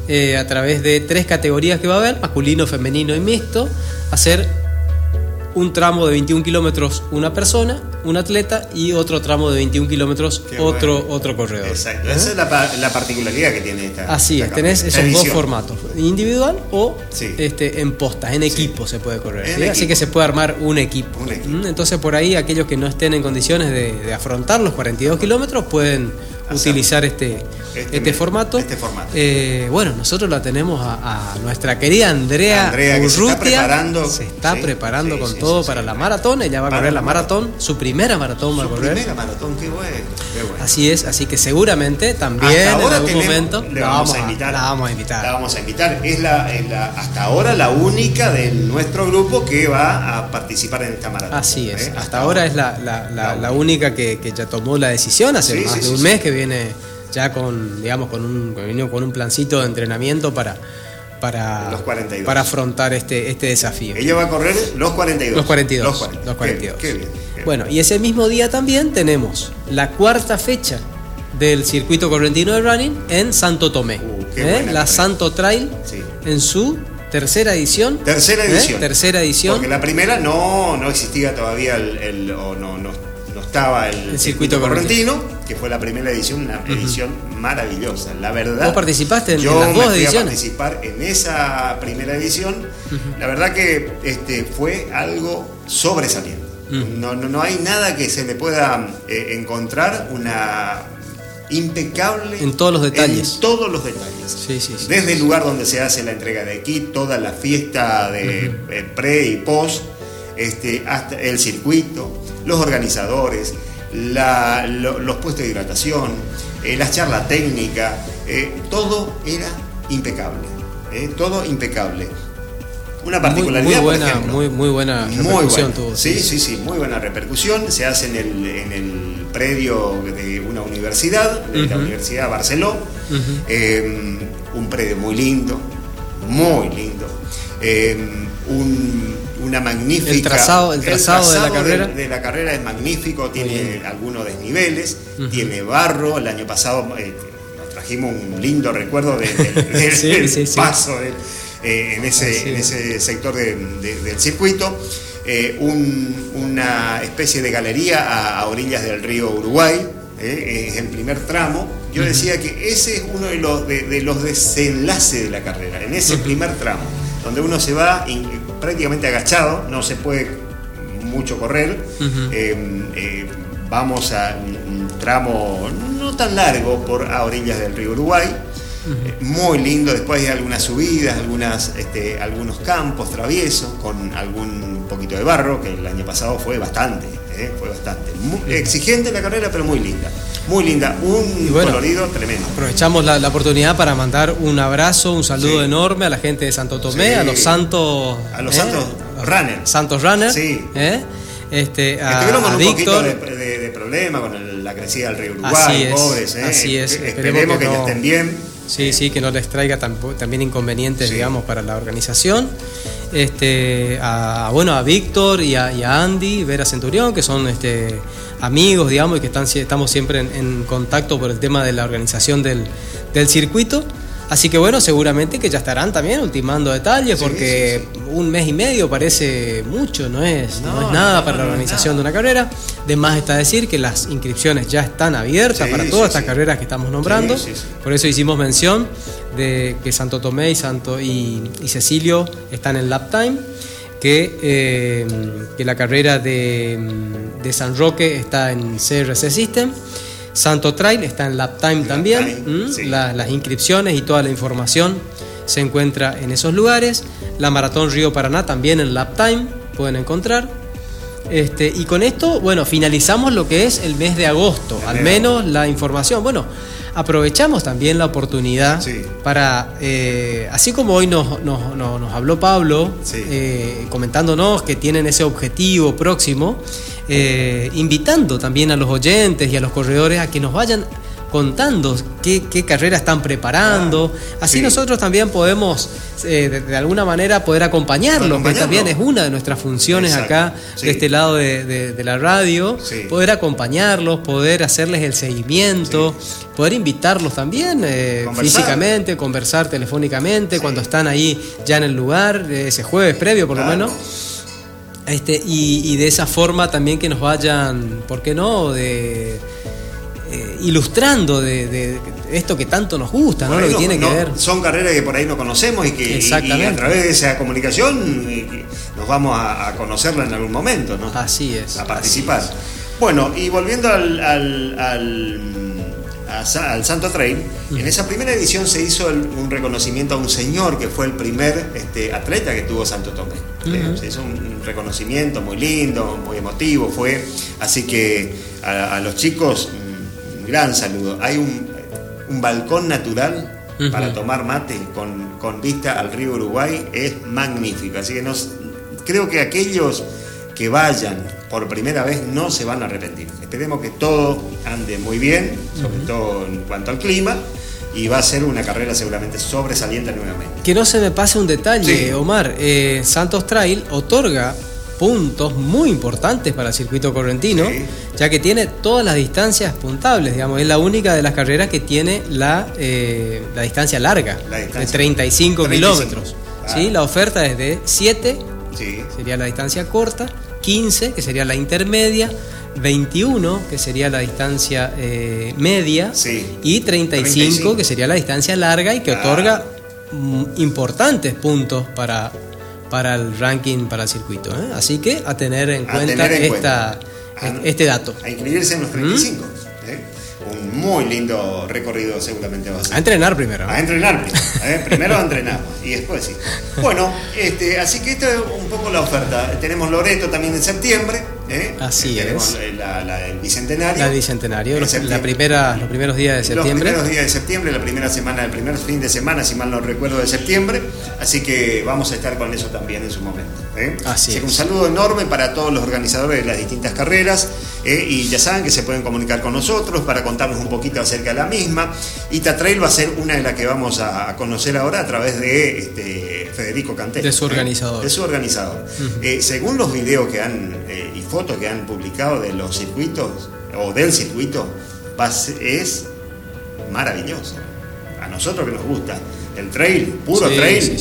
eh, a través de tres categorías que va a haber, masculino, femenino y mixto, hacer un tramo de 21 kilómetros una persona, un atleta y otro tramo de 21 kilómetros otro, otro corredor. Exacto, esa es la, particularidad que tiene esta. Así es, tenés esos dos formatos, individual o este, en postas, en equipo se puede correr. Así que se puede armar un equipo. ¿Mm? Entonces por ahí aquellos que no estén en condiciones de afrontar los 42 kilómetros pueden utilizar este, este, este, formato. Este formato. Eh, bueno, nosotros la tenemos a, nuestra querida Andrea, Andrea que se está preparando, se está preparando con todo para la maratón. Ella va a correr la maratón, su primera maratón va a correr. Primera maratón, qué bueno, Así es, así que seguramente también en algún momento la vamos, a invitar. La vamos a invitar. La vamos a invitar. Es la, hasta ahora la única de nuestro grupo que va a participar en esta maratón. Así es. ¿eh? Hasta, ahora, es la, la, única que, que, ya tomó la decisión hace más de un mes que viene ya con, digamos, con un, con un plancito de entrenamiento para, para, para afrontar este, este desafío. Ella va a correr los 42. Los 42. Los 42. Bueno, y ese mismo día también tenemos la cuarta fecha del circuito correntino de running en Santo Tomé. Uh, ¿eh? La Santo Trail en su tercera edición. Tercera ¿eh? edición. Tercera edición. Porque la primera no, no existía todavía el, o no, no estaba el, circuito, correntino, que fue la primera edición, una edición maravillosa. La verdad. ¿Vos participaste en, yo las dos ediciones? a participar en esa primera edición. La verdad que este, fue algo sobresaliente. no, no, hay nada que se le pueda eh, encontrar una impecable en todos los detalles. En todos los detalles. Desde el lugar donde se hace la entrega de kit, toda la fiesta de eh, pre y post, este, hasta el circuito, los organizadores, los puestos de hidratación, eh, la charla técnica, eh, todo era impecable, eh, todo impecable. Una particularidad, muy, buena, muy, muy buena repercusión tuvo. Sí, sí, sí, muy buena repercusión. Se hace en el, en el predio de una universidad, de la Universidad Barceló. un predio muy lindo, muy lindo. un una magnífica. El trazado, el trazado, de la carrera. De, la carrera es magnífico, tiene algunos desniveles, tiene barro. El año pasado eh, nos trajimos un lindo recuerdo <laughs> del paso eh, en, ese, en, ese, sector del circuito. Eh, una especie de galería a, orillas del río Uruguay, es el primer tramo. Yo decía que ese es uno de los, de, los desenlaces de la carrera, en ese primer tramo, donde uno se va prácticamente agachado, no se puede mucho correr. Eh, eh, vamos a un tramo no tan largo por a orillas del río Uruguay. Eh, muy lindo, después hay algunas subidas, algunas, este, algunos campos traviesos con algún poquito de barro, que el año pasado fue bastante, fue bastante. exigente la carrera, pero muy linda. Muy linda, un colorido tremendo. Aprovechamos la, oportunidad para mandar un abrazo, un saludo enorme a la gente de Santo Tomé, a los santos. A los ¿eh? santos runners. Santos runners. Sí. ¿eh? Este, Estuvieron con un poquito de, problema con la crecida del río Uruguay, pobres. ¿eh? Así es. Esperemos, que, estén bien. Sí, sí, que no les traiga también inconvenientes, digamos, para la organización. Este, a, bueno, a Víctor y a, Andy, Vera Centurión, que son este, amigos, digamos, y que están, estamos siempre en, contacto por el tema de la organización del, circuito. Así que bueno, seguramente que ya estarán también ultimando detalles, porque un mes y medio parece mucho, no es, no, es nada para la organización de una carrera. De más está decir que las inscripciones ya están abiertas para todas estas carreras que estamos nombrando. Por eso hicimos mención de que Santo Tomé y, Santo, y, Cecilio están en lap time, que, eh, que la carrera de, de, San Roque está en CRC System. Santo Trail está en lap time también. las inscripciones y toda la información se encuentra en esos lugares. La Maratón Río Paraná también en lap time pueden encontrar. Este, y con esto, bueno, finalizamos lo que es el mes de agosto, al menos la información. Bueno, aprovechamos también la oportunidad para, eh, así como hoy nos, habló Pablo, eh, comentándonos que tienen ese objetivo próximo, eh, invitando también a los oyentes y a los corredores a que nos vayan contando qué, qué carrera están preparando. Así nosotros también podemos, eh, de, alguna manera, poder acompañarlos, que también es una de nuestras funciones acá, de este lado de, la radio, poder acompañarlos, poder hacerles el seguimiento, poder invitarlos también eh, físicamente, conversar telefónicamente cuando están ahí ya en el lugar, ese jueves previo por lo menos. Este, y, de esa forma también que nos vayan, ¿por qué no?, de eh, ilustrando de, esto que tanto nos gusta, ¿no? Lo que tiene que ver. Son carreras que por ahí no conocemos y que a través de esa comunicación eh, nos vamos a, conocerla en algún momento, ¿no? Así es. A participar. Bueno, y volviendo al, al, al Santo Trail, en esa primera edición se hizo un reconocimiento a un señor que fue el primer este, atleta que tuvo Santo Tomé. Eh, se hizo un reconocimiento muy lindo, muy emotivo, fue. Así que a los chicos gran saludo. Hay un, balcón natural para tomar mate con, vista al río Uruguay, es magnífico. Así que nos, creo que aquellos que vayan por primera vez no se van a arrepentir. Esperemos que todo ande muy bien, sobre todo en cuanto al clima y va a ser una carrera seguramente sobresaliente nuevamente. Que no se me pase un detalle, Omar. Eh, Santos Trail otorga puntos muy importantes para el circuito correntino, ya que tiene todas las distancias puntables, digamos, es la única de las carreras que tiene la, eh, la distancia larga, de 35, kilómetros. ¿sí? La oferta es de 7, sería la distancia corta, 15, que sería la intermedia, 21, que sería la distancia eh, media, y 35, que sería la distancia larga y que otorga mm, importantes puntos para para el ranking para el circuito. ¿eh? Así que a tener en cuenta esta, este dato. A inscribirse en los 35 muy lindo recorrido seguramente va a ser. A entrenar primero. A entrenar primero. ¿eh? primero a entrenar y después sí. Bueno, este, así que esta es un poco la oferta. Tenemos Loreto también en septiembre. ¿Eh? Así eh, es. La, el Bicentenario. La Bicentenario, la primera, los primeros días de septiembre. Los primeros días de septiembre, la primera semana, el primer fin de semana, si mal no recuerdo, de septiembre. Así que vamos a estar con eso también en su momento. Así, Un saludo enorme para todos los organizadores de las distintas carreras. y ya saben que se pueden comunicar con nosotros para contarnos un poquito acerca de la misma. Ita Trail va a ser una de las que vamos a, conocer ahora a través de este, Federico Cantel. De su organizador. De su organizador. Eh, según los videos que han eh, y fotos que han publicado de los circuitos o del circuito, es maravilloso. A nosotros que nos gusta el trail, puro trail,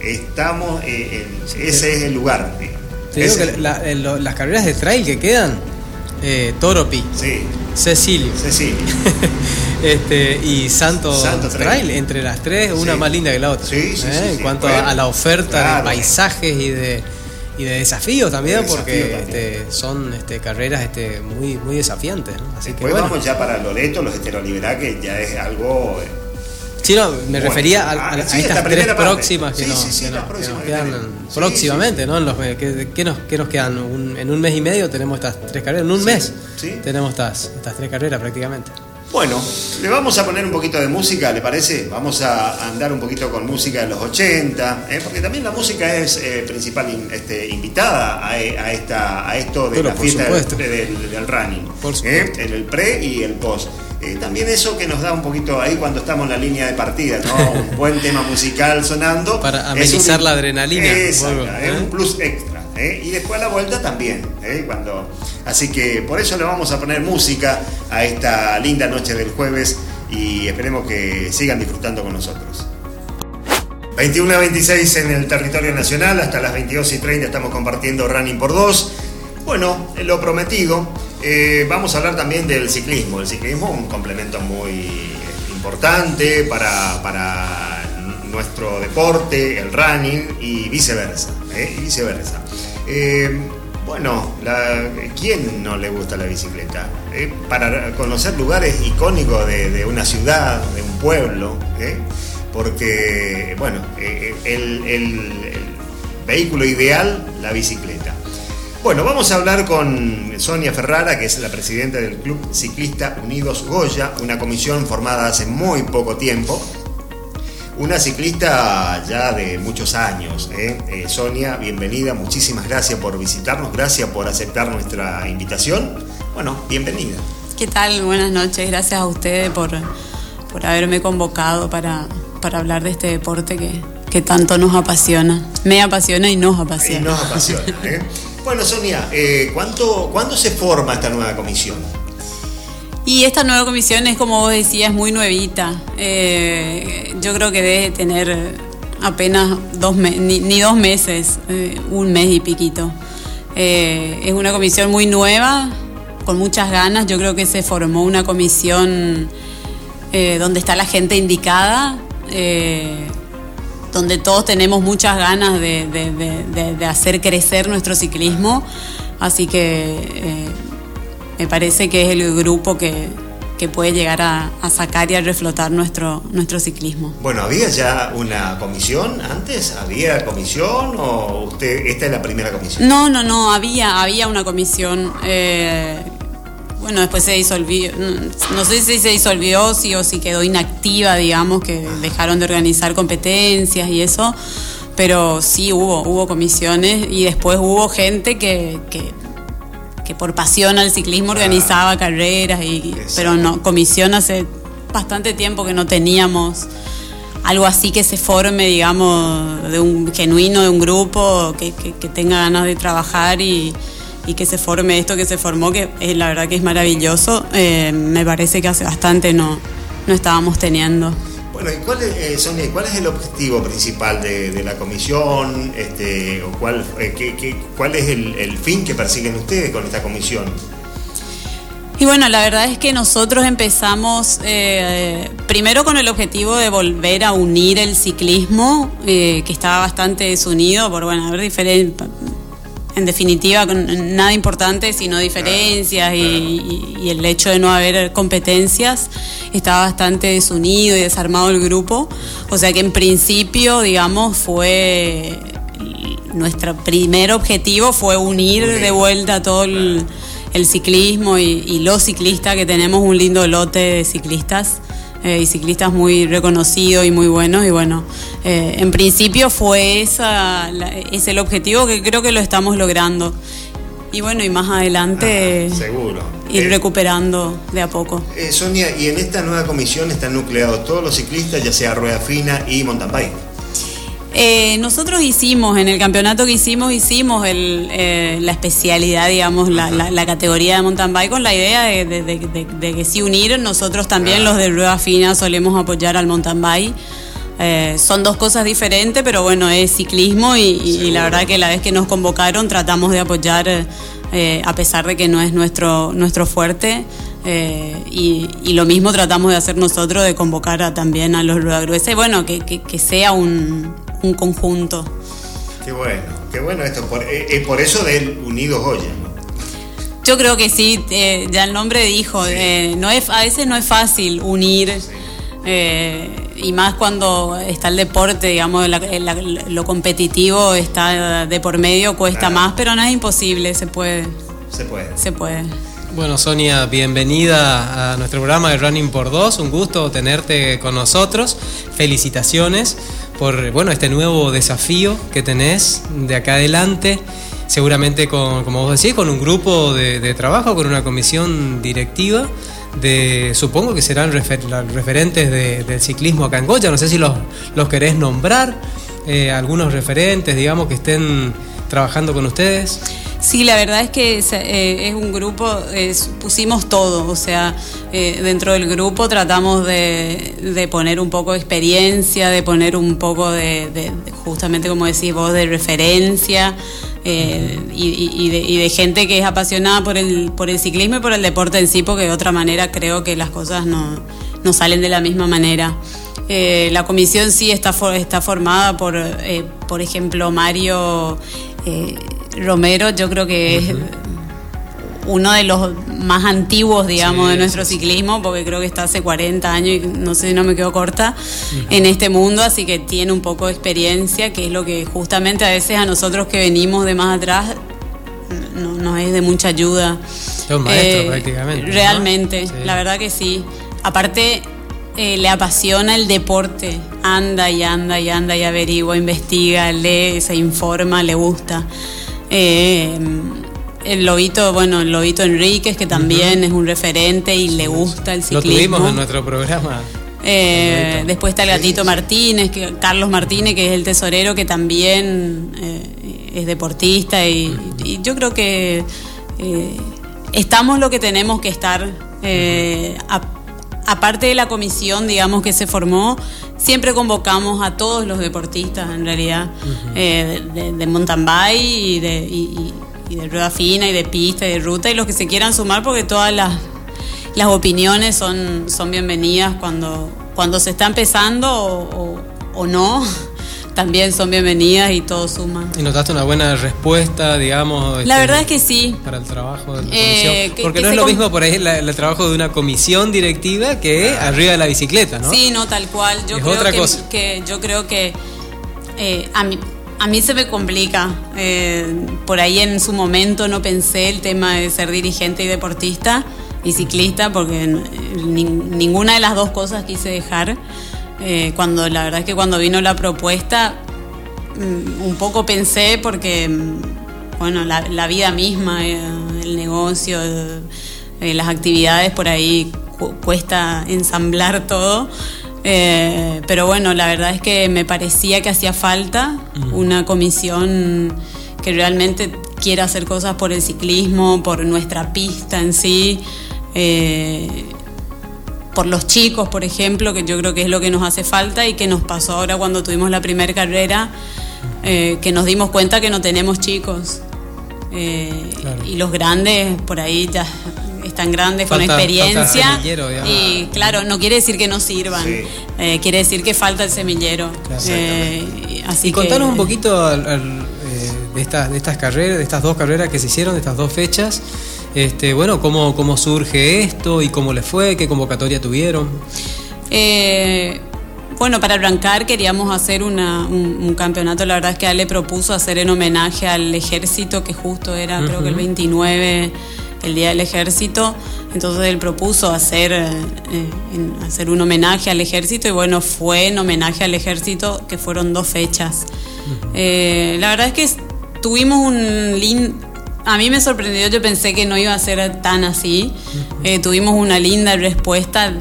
estamos, eh, ese es el lugar. Te digo que las carreras de trail que quedan, Toropi. Sí. Cecilio. Cecilio. <laughs> este, y Santo, Trail. entre las tres, una más linda que la otra. Sí, ¿eh? en cuanto a, la oferta de paisajes y de, y de desafíos también, porque este, son este, carreras este, muy, muy desafiantes. Así que, bueno. vamos ya para Loreto, los heteroliberales, que ya es algo eh, Sí, no, me refería a, estas tres próximas que, nos, quedan próximamente, ¿no? los, ¿qué, nos, nos, quedan? en un mes y medio tenemos estas tres carreras, en un mes tenemos estas, estas tres carreras prácticamente. Bueno, le vamos a poner un poquito de música, ¿le parece? Vamos a andar un poquito con música de los 80, ¿eh? porque también la música es eh, principal este, invitada a, esta, a esto de la fiesta del, running, ¿eh? en el pre y el post. Eh, también eso que nos da un poquito ahí cuando estamos en la línea de partida, ¿no? <laughs> Un buen tema musical sonando. Para amenizar la adrenalina. es ¿eh? un plus extra. ¿Eh? Y después a la vuelta también. Cuando... Así que por eso le vamos a poner música a esta linda noche del jueves y esperemos que sigan disfrutando con nosotros. 21 a 26 en el territorio nacional, hasta las 22 y 30 estamos compartiendo Running por 2. Bueno, lo prometido, eh, vamos a hablar también del ciclismo. El ciclismo es un complemento muy importante para, nuestro deporte, el running y viceversa. ¿eh? Y viceversa. Eh, bueno, ¿quién no le gusta la bicicleta? para conocer lugares icónicos de, una ciudad, de un pueblo, porque, bueno, el vehículo ideal, la bicicleta. Bueno, vamos a hablar con Sonia Ferrara, que es la presidenta del Club Ciclista Unidos Goya, una comisión formada hace muy poco tiempo. Una ciclista ya de muchos años. ¿eh? Eh, Sonia, bienvenida, muchísimas gracias por visitarnos, gracias por aceptar nuestra invitación. Bueno, bienvenida. ¿Qué tal? Buenas noches. Gracias a ustedes por, por haberme convocado para, para hablar de este deporte que, que tanto nos apasiona. Me apasiona y nos apasiona. Y nos apasiona. ¿eh? bueno, Sonia, ¿cuánto, ¿cuándo se forma esta nueva comisión? Y esta nueva comisión es, como vos decías, muy nuevita. Eh, yo creo que debe tener apenas dos meses, ni, dos meses, eh, un mes y piquito. Eh, es una comisión muy nueva, con muchas ganas. Yo creo que se formó una comisión donde está la gente indicada, donde todos tenemos muchas ganas de hacer crecer nuestro ciclismo. Así que me parece que es el grupo que, puede llegar a, sacar y a reflotar nuestro, nuestro ciclismo. Bueno, ¿había ya una comisión antes? ¿Había comisión o usted esta es la primera comisión? No, no, no, había, había una comisión. Eh, bueno, después se disolvió, no, sé si se disolvió si, o si quedó inactiva, digamos, que dejaron de organizar competencias y eso, pero sí hubo, hubo comisiones y después hubo gente que, que que por pasión al ciclismo organizaba carreras, y, pero no, comisión hace bastante tiempo que no teníamos algo así que se forme, digamos, de un genuino, de un grupo, que, tenga ganas de trabajar y, que se forme esto que se formó, que es, la verdad que es maravilloso. Eh, me parece que hace bastante no, no estábamos teniendo. Bueno, ¿y cuál es, eh, cuál es el objetivo principal de, la comisión? Este, o cuál, eh, ¿Cuál es el, fin que persiguen ustedes con esta comisión? Y bueno, la verdad es que nosotros empezamos eh, primero con el objetivo de volver a unir el ciclismo, que estaba bastante desunido por, bueno, haber diferentes en definitiva, nada importante sino diferencias y, el hecho de no haber competencias. Estaba bastante desunido y desarmado el grupo. O sea que en principio, digamos, fue nuestro primer objetivo fue unir de vuelta todo el, ciclismo y, y los ciclistas, que tenemos un lindo lote de ciclistas. Eh, y ciclistas muy reconocidos y muy buenos. Y bueno, eh, en principio fue esa, es el objetivo que creo que lo estamos logrando. Y bueno, y más adelante seguro. ir eh, recuperando de a poco. Sonia, y en esta nueva comisión están nucleados todos los ciclistas, ya sea rueda fina y mountain bike. Eh, nosotros hicimos, en el campeonato que hicimos, hicimos eh, la especialidad, digamos, la, categoría de mountain bike con la idea de, que si unir, nosotros también los de rueda fina solemos apoyar al mountain bike. Eh, son dos cosas diferentes, pero bueno, es ciclismo y, la verdad que la vez que nos convocaron tratamos de apoyar, a pesar de que no es nuestro, nuestro fuerte. y, lo mismo tratamos de hacer nosotros, de convocar también a los rueda gruesas. Bueno, que sea un, un conjunto. Qué bueno, qué bueno esto. Por, es eh, por eso del Unidos Joya, ¿no? Yo creo que sí, eh, ya el nombre dijo, eh, no es, a veces no es fácil unir, y más cuando está el deporte, digamos, lo competitivo está de por medio, cuesta más, pero no es imposible, se puede. Se puede. Se puede. Bueno, Sonia, bienvenida a nuestro programa de Running por Dos. Un gusto tenerte con nosotros. Felicitaciones por bueno, este nuevo desafío que tenés de acá adelante. Seguramente, con, como vos decís, con un grupo de, trabajo, con una comisión directiva. De, supongo que serán referentes del ciclismo acá en Goya. No sé si los, los querés nombrar, eh, algunos referentes, digamos, que estén trabajando con ustedes. Sí, la verdad es que es, eh, un grupo, pusimos todo, o sea, eh, dentro del grupo tratamos de, poner un poco de experiencia, de poner un poco de, justamente como decís vos, de referencia. Eh, y, de, gente que es apasionada por el, por el ciclismo y por el deporte en sí, porque de otra manera creo que las cosas no, salen de la misma manera. la comisión sí está, está formada por, por ejemplo, Mario Romero yo creo que es uno de los más antiguos, digamos, de nuestro ciclismo, porque creo que está hace 40 años y no sé si no me quedo corta en este mundo, así que tiene un poco de experiencia, que es lo que justamente a veces a nosotros que venimos de más atrás no, nos es de mucha ayuda. Es maestro eh, prácticamente. Realmente, la verdad que sí. Aparte, eh, le apasiona el deporte, anda y anda y anda y averigua, investiga, lee, se informa, le gusta. Eh, el Lobito, bueno, el Lobito Enríquez, que también es un referente y le gusta el ciclismo. Lo tuvimos en nuestro programa. Eh, después está el gatito Martínez, que, Carlos Martínez, que es el tesorero, que también eh, es deportista. Y, yo creo que eh, estamos lo que tenemos que estar. Aparte de la comisión, digamos, que se formó, siempre convocamos a todos los deportistas, en realidad, de, mountain bike y de, de rueda fina y de pista y de ruta, y los que se quieran sumar, porque todas las las opiniones son, son bienvenidas cuando, cuando se está empezando o, no. También son bienvenidas y todo suma. ¿Y notaste una buena respuesta, digamos? La este, verdad es que sí. Para el trabajo de la eh, comisión. Porque no es lo mismo por ahí el, trabajo de una comisión directiva que arriba de la bicicleta, ¿no? Sí, no, tal cual. Yo creo otra que, cosa. que yo creo que eh, a mí a mí se me complica. Eh, por ahí en su momento no pensé el tema de ser dirigente y deportista y ciclista, porque ninguna de las dos cosas quise dejar. Eh, cuando la verdad es que cuando vino la propuesta, mm, un poco pensé porque, mm, bueno, la, vida misma, eh, el negocio, eh, las actividades por ahí cuesta ensamblar todo. pero bueno, la verdad es que me parecía que hacía falta una comisión que realmente quiera hacer cosas por el ciclismo, por nuestra pista en sí. Eh, por los chicos, por ejemplo, que yo creo que es lo que nos hace falta y que nos pasó ahora cuando tuvimos la primera carrera, eh, que nos dimos cuenta que no tenemos chicos. Eh, y los grandes por ahí ya están grandes con experiencia y claro no quiere decir que no sirvan quiere decir que falta el semillero. Así y contanos un poquito de, estas, de estas carreras de estas dos carreras que se hicieron de estas dos fechas este, bueno, ¿cómo, ¿cómo surge esto y cómo le fue? ¿Qué convocatoria tuvieron? Eh, bueno, para arrancar queríamos hacer un, campeonato, la verdad es que él le propuso hacer en homenaje al ejército, que justo era creo que el 29, el Día del Ejército, entonces él propuso hacer, eh, hacer un homenaje al ejército y bueno, fue en homenaje al ejército, que fueron dos fechas. Eh, la verdad es que tuvimos un lindo a mí me sorprendió, yo pensé que no iba a ser tan así. Eh, tuvimos una linda respuesta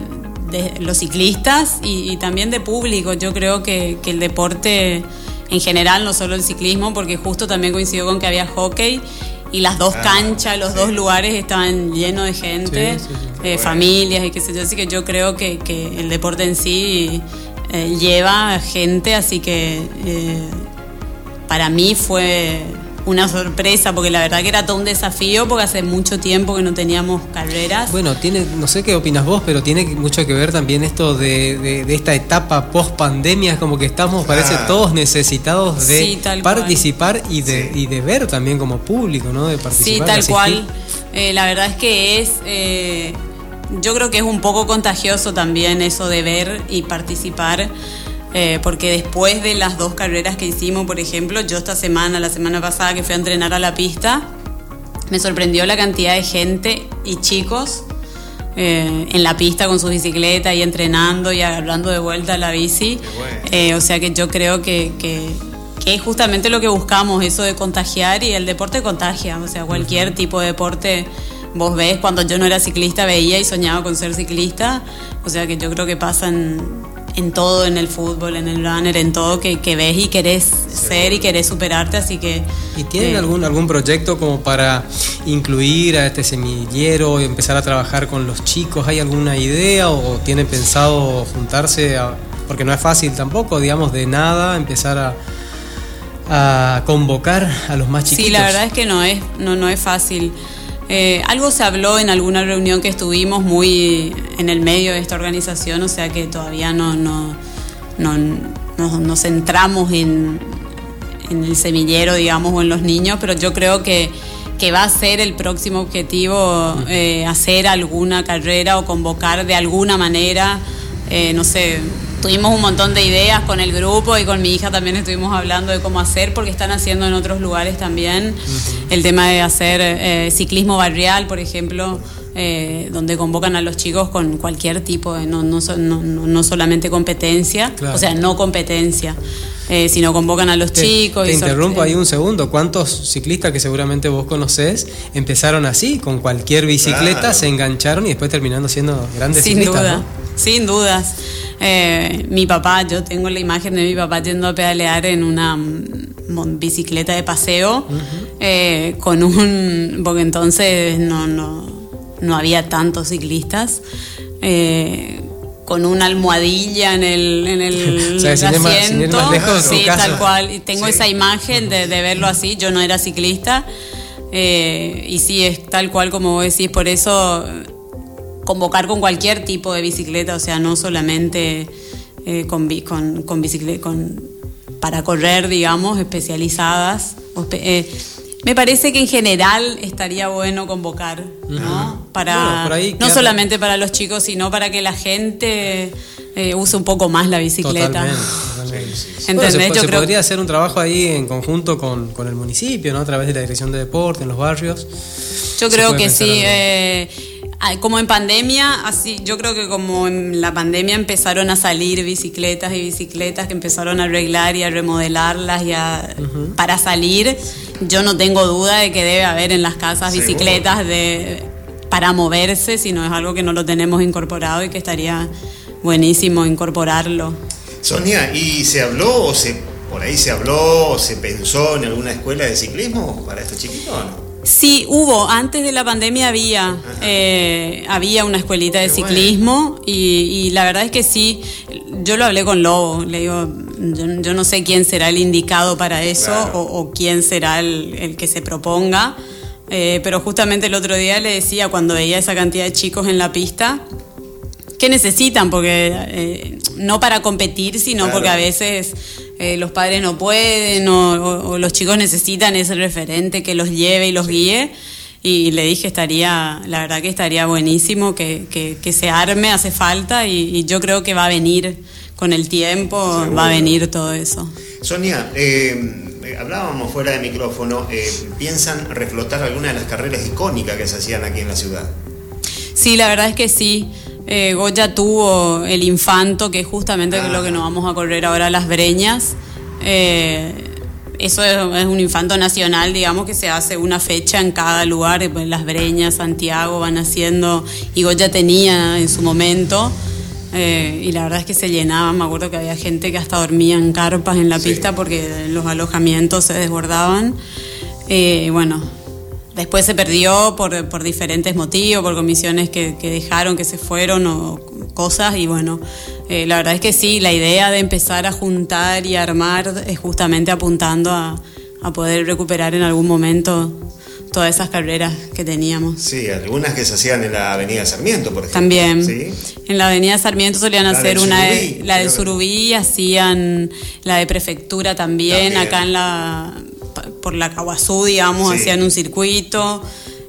de los ciclistas y, también de público. Yo creo que, el deporte en general, no solo el ciclismo, porque justo también coincidió con que había hockey y las dos ah, canchas, los dos lugares estaban llenos de gente, eh, familias y qué sé yo. Así que yo creo que, el deporte en sí eh, lleva gente, así que para mí fue una sorpresa, porque la verdad que era todo un desafío, porque hace mucho tiempo que no teníamos carreras. Bueno, tiene, no sé qué opinas vos, pero tiene mucho que ver también esto de, esta etapa post pandemia, como que estamos, parece, todos necesitados de participar y de, y de ver también como público, ¿no? De participar. Sí, tal cual. Eh, la verdad es que es. Eh, yo creo que es un poco contagioso también eso de ver y participar. Eh, porque después de las dos carreras que hicimos, por ejemplo, yo esta semana, la semana pasada que fui a entrenar a la pista, me sorprendió la cantidad de gente y chicos eh, en la pista con su bicicleta y entrenando y agarrando de vuelta la bici. Eh, o sea que yo creo que, que, es justamente lo que buscamos, eso de contagiar y el deporte contagia. O sea, cualquier tipo de deporte vos ves, cuando yo no era ciclista veía y soñaba con ser ciclista. O sea que yo creo que pasan en todo, en el fútbol, en el runner, en todo que, ves y querés ser y querés superarte, así que... ¿Y tienen eh, algún, algún proyecto como para incluir a este semillero y empezar a trabajar con los chicos? ¿Hay alguna idea o tienen pensado juntarse? porque no es fácil tampoco, digamos, de nada empezar a, a convocar a los más chiquitos. Sí, la verdad es que no es, no, no es fácil. Eh, algo se habló en alguna reunión que estuvimos muy en el medio de esta organización, o sea que todavía no, no, nos centramos en, el semillero, digamos, o en los niños, pero yo creo que, que va a ser el próximo objetivo eh, hacer alguna carrera o convocar de alguna manera, eh, no sé, tuvimos un montón de ideas con el grupo y con mi hija también estuvimos hablando de cómo hacer, porque están haciendo en otros lugares también el tema de hacer eh, ciclismo barrial, por ejemplo, eh, donde convocan a los chicos con cualquier tipo de, no, no, no, no solamente competencia, o sea, no competencia. eh, si no convocan a los chicos. Te interrumpo ahí un segundo. ¿Cuántos ciclistas que seguramente vos conocés empezaron así, con cualquier bicicleta, se engancharon y después terminando siendo grandes sin ciclistas? Duda, Sin dudas. Eh, mi papá, yo tengo la imagen de mi papá yendo a pedalear en una mm, bicicleta de paseo eh, con un porque entonces no no, no había tantos ciclistas eh, con una almohadilla en el, en el <laughs> o sea, asiento. Más, lejos, sí, tal cual. Y tengo esa imagen de, de, verlo así. Yo no era ciclista. Eh, y sí, es tal cual como vos decís. Por eso convocar con cualquier tipo de bicicleta, o sea, no solamente eh, con, con, con bicicleta, con, para correr, digamos, especializadas. Eh, me parece que en general estaría bueno convocar, ¿no? Para no solamente para los chicos, sino para que la gente eh, use un poco más la bicicleta. Totalmente, totalmente. <laughs> se, podría hacer un trabajo ahí en conjunto con, con, el municipio, ¿no? A través de la dirección de deporte en los barrios. Yo creo que sí. Eh, como en pandemia, así, yo creo que como en la pandemia empezaron a salir bicicletas y bicicletas que empezaron a arreglar y a remodelarlas y para salir, yo no tengo duda de que debe haber en las casas bicicletas de, para moverse, si no es algo que no lo tenemos incorporado y que estaría buenísimo incorporarlo. Sonia, ¿y se habló o se por ahí se habló o se pensó en alguna escuela de ciclismo para estos chiquitos o no? Sí, hubo. Antes de la pandemia había, eh, había una escuelita de ciclismo y, la verdad es que sí, yo lo hablé con Lobo, le digo, yo, no sé quién será el indicado para eso o, quién será el, que se proponga, eh, pero justamente el otro día le decía, cuando veía esa cantidad de chicos en la pista, ¿qué necesitan? Porque eh, no para competir, sino porque a veces eh, los padres no pueden o, los chicos necesitan ese referente que los lleve y los guíe. Y le dije, estaría, la verdad que estaría buenísimo que, que, se arme, hace falta y, yo creo que va a venir con el tiempo, va a venir todo eso. Sonia, eh, hablábamos fuera de micrófono, eh, ¿piensan reflotar alguna de las carreras icónicas que se hacían aquí en la ciudad? Sí, la verdad es que sí. Eh, Goya tuvo el infanto, que es justamente lo que nos vamos a correr ahora las breñas. Eh, eso es, un infanto nacional, digamos, que se hace una fecha en cada lugar. Pues las breñas, Santiago van haciendo, y Goya tenía en su momento. Eh, y la verdad es que se llenaba, me acuerdo que había gente que hasta dormía en carpas en la pista porque los alojamientos se desbordaban. bueno, Después se perdió por, por diferentes motivos, por comisiones que, dejaron, que se fueron o cosas. Y bueno, eh, la verdad es que sí, la idea de empezar a juntar y armar es justamente apuntando a, poder recuperar en algún momento todas esas carreras que teníamos. Sí, algunas que se hacían en la Avenida Sarmiento, por ejemplo. También. En la Avenida Sarmiento solían hacer una, de, la del Surubí, hacían la de Prefectura también, acá en la por la Caguazú, digamos, hacían un circuito.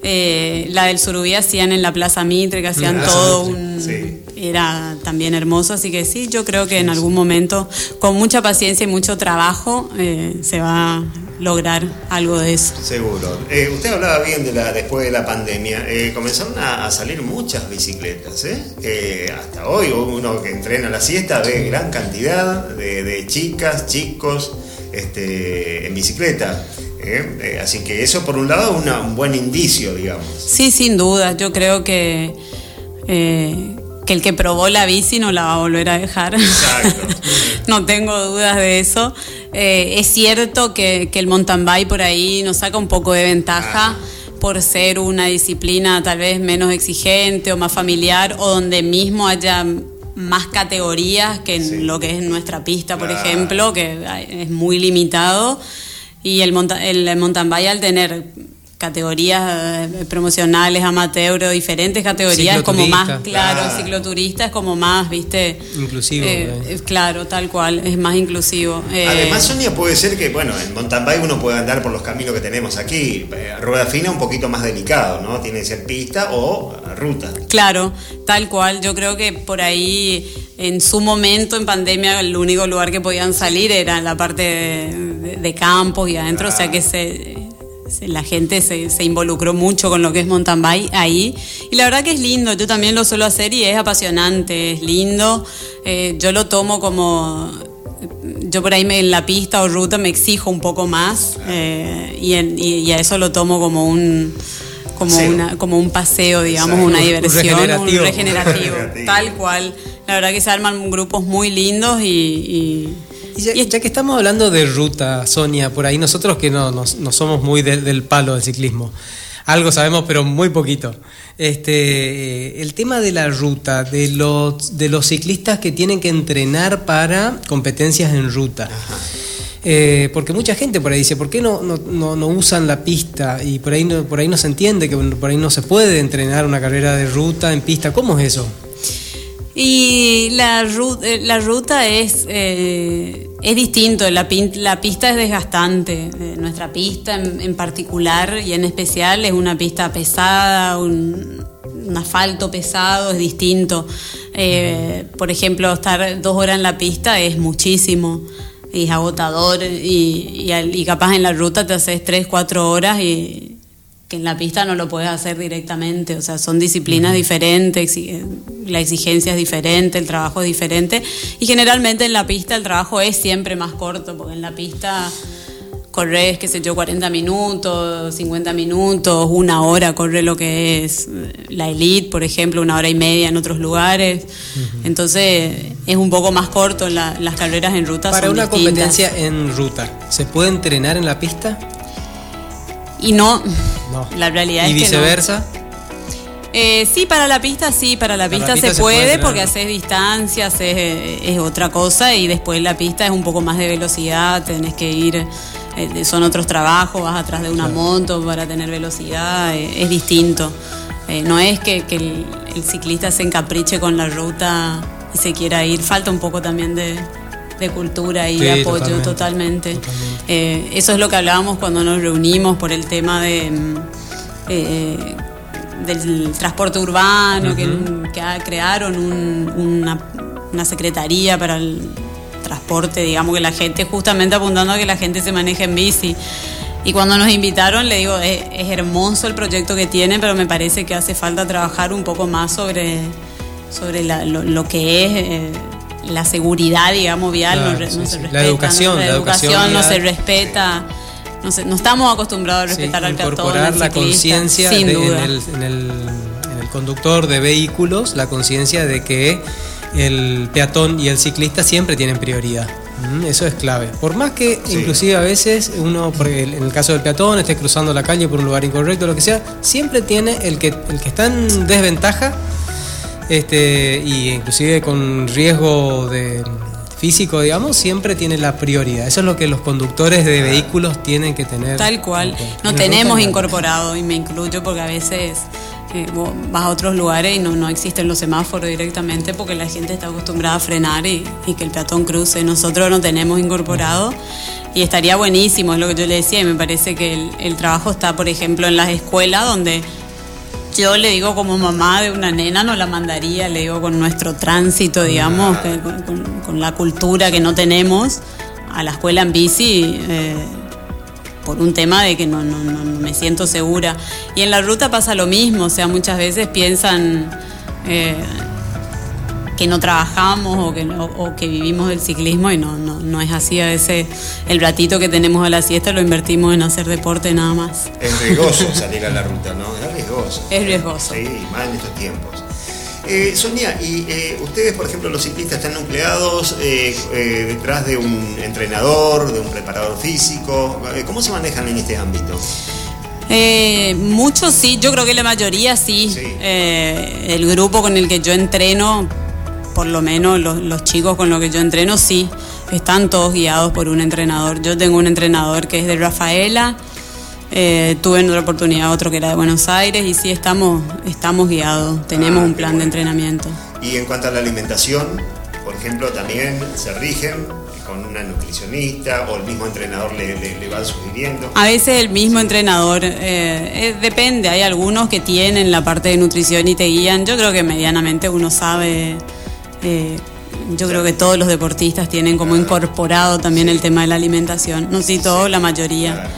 Eh, la del Surubí hacían en la Plaza Mitre, que hacían todo un... Era también hermoso, así que sí, yo creo que en algún momento, con mucha paciencia y mucho trabajo, eh, se va a lograr algo de eso. Seguro. Eh, usted hablaba bien de la después de la pandemia. comenzaron a, salir muchas bicicletas. hasta hoy uno que entrena la siesta ve gran cantidad de, de chicas, chicos este, en bicicleta. ¿Eh? Eh, así que eso por un lado es un buen indicio, digamos. Sí, sin duda. Yo creo que, eh, que el que probó la bici no la va a volver a dejar. Exacto. <laughs> no tengo dudas de eso. es cierto que, el mountain bike por ahí nos saca un poco de ventaja. por ser una disciplina tal vez menos exigente o más familiar o donde mismo haya más categorías que en lo que es nuestra pista, por ejemplo, que es muy limitado. Y el, el mountain bike al tener categorías eh, promocionales, amateur, diferentes categorías, como más, claro, cicloturista es como más, viste. Inclusivo. Eh, claro, tal cual, es más inclusivo. Eh, Además, Sonia, puede ser que, bueno, en mountain bike uno puede andar por los caminos que tenemos aquí. Rueda fina un poquito más delicado, ¿no? Tiene que ser pista o ruta. Claro, tal cual. Yo creo que por ahí, en su momento, en pandemia, el único lugar que podían salir era la parte de, campos y adentro, o sea que se la gente se, se, involucró mucho con lo que es mountain bike ahí. Y la verdad que es lindo, yo también lo suelo hacer y es apasionante, es lindo. Eh, yo lo tomo como yo por ahí me, en la pista o ruta me exijo un poco más eh, y, en- y- y a eso lo tomo como un como Paseo. una como un paseo digamos Exacto. una Un diversión regenerativo. un regenerativo Regenerativo. <laughs> tal cual la verdad que se arman grupos muy lindos y, y- Y ya, que estamos hablando de ruta, Sonia, por ahí nosotros que no, no- no somos muy de- del palo del ciclismo, algo sabemos pero muy poquito. Este, eh, el tema de la ruta, de los, de los ciclistas que tienen que entrenar para competencias en ruta. Eh, porque mucha gente por ahí dice, ¿por qué no, no, no- no usan la pista? Y por ahí, no, por ahí no se entiende que por ahí no se puede entrenar una carrera de ruta en pista. ¿Cómo es eso? Y la, ru- eh, la ruta es, eh, es distinto, la, la pista es desgastante. Eh, nuestra pista en, en particular y en especial es una pista pesada, un, un asfalto pesado, es distinto. Eh, por ejemplo, estar dos horas en la pista es muchísimo, es agotador y, y y capaz en la ruta te haces tres, cuatro horas y que en la pista no lo puedes hacer directamente, o sea, son disciplinas diferentes, exi- la exigencia es diferente, el trabajo es diferente y generalmente en la pista el trabajo es siempre más corto, porque en la pista corres, qué sé yo, 40 minutos, 50 minutos, una hora corre lo que es eh, la elite, por ejemplo, una hora y media en otros lugares, entonces es un poco más corto, la- las carreras en ruta Para son una distintas. competencia en ruta, ¿se puede entrenar en la pista? Y no, No. la realidad ¿Y es que no. viceversa? Eh, sí, para la pista sí, para la Para la pista, se, se puede porque haces distancia, haces, eh, es otra cosa y después la pista es un poco más de velocidad, tenés que ir, eh, son otros trabajos, vas atrás de una moto para tener velocidad, eh, es distinto. No es que, que el, el ciclista se encapriche con la ruta y se quiera ir, falta un poco también de, de cultura y Sí, de apoyo totalmente, totalmente. totalmente. Eh, eso es lo que hablábamos cuando nos reunimos por el tema de... mm, eh, del transporte urbano, que, que ha- crearon un- una, una secretaría para el transporte, digamos que la gente, justamente apuntando a que la gente se maneje en bici. Y cuando nos invitaron, le digo, es, es hermoso el proyecto que tienen, pero me parece que hace falta trabajar un poco más sobre, sobre la- lo, lo que es eh, la seguridad, digamos, vial. Claro, no, re- sí, no sí. se La respeta. educación, ¿no? la educación no vial. se respeta. No, sé, no estamos acostumbrados a Sí, respetar al peatón. incorporar la conciencia en, el, en el- en el conductor de vehículos, la conciencia de que el peatón y el ciclista siempre tienen prioridad. Mm, Eso es clave. Por más que Sí. inclusive a veces uno, porque en el caso del peatón, esté cruzando la calle por un lugar incorrecto, lo que sea, siempre tiene el que, el que está en desventaja, este, y inclusive con riesgo de físico, digamos, siempre tiene la prioridad. Eso es lo que los conductores de vehículos tienen que tener. Tal cual. No tenemos incorporado, y me incluyo porque a veces eh, vas a otros lugares y no, no existen los semáforos directamente porque la gente está acostumbrada a frenar y, y que el peatón cruce. Nosotros no tenemos incorporado y estaría buenísimo, es lo que yo le decía, y me parece que el, el trabajo está, por ejemplo, en las escuelas donde yo le digo como mamá de una nena, no la mandaría, le digo con nuestro tránsito, digamos, con, la cultura que no tenemos, a la escuela en bici, eh, por un tema de que no- no me siento segura. Y en la ruta pasa lo mismo, o sea, muchas veces piensan eh, que no trabajamos o que, no- o que vivimos del ciclismo y no, no, no es así. A veces el ratito que tenemos a la siesta lo invertimos en hacer deporte nada más. Es riesgoso salir a la ruta, ¿no? Es riesgoso. Es riesgoso. Sí, más en estos tiempos. Eh, Sonia, y eh, ustedes, por ejemplo, los ciclistas están nucleados eh, eh, detrás de un entrenador, de un preparador físico. Eh, ¿Cómo se manejan en este ámbito? Eh, muchos sí, yo creo que la mayoría sí. Sí. Eh, el grupo con el que yo entreno, por lo menos los, los chicos con los que yo entreno, sí. Están todos guiados por un entrenador. Yo tengo un entrenador que es de Rafaela. eh, tuve en otra oportunidad otro que era de Buenos Aires y sí estamos, estamos guiados. Tenemos Ah, un plan de entrenamiento. Y en cuanto a la alimentación, por ejemplo, también se rigen con una nutricionista o el mismo entrenador le, le- le va sugiriendo. A veces el mismo entrenador, eh, eh, depende, hay algunos que tienen la parte de nutrición y te guían, yo creo que medianamente uno sabe, eh, yo creo que todos los deportistas tienen como incorporado también el tema de la alimentación, no sé si todos, la mayoría.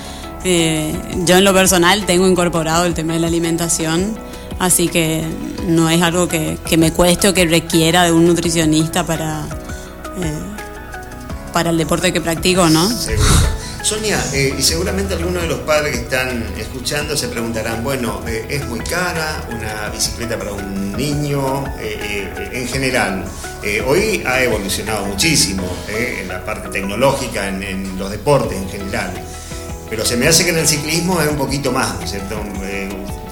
Eh, yo en lo personal tengo incorporado el tema de la alimentación, así que no es algo que, que me cueste o que requiera de un nutricionista para... eh, para el deporte que practico, ¿no? Seguro. Sonia, eh, y seguramente algunos de los padres que están escuchando se preguntarán, bueno, eh, es muy cara una bicicleta para un niño eh, en general. hoy ha evolucionado muchísimo en la parte tecnológica, en, los deportes en general. Pero se me hace que en el ciclismo es un poquito más, ¿no es cierto?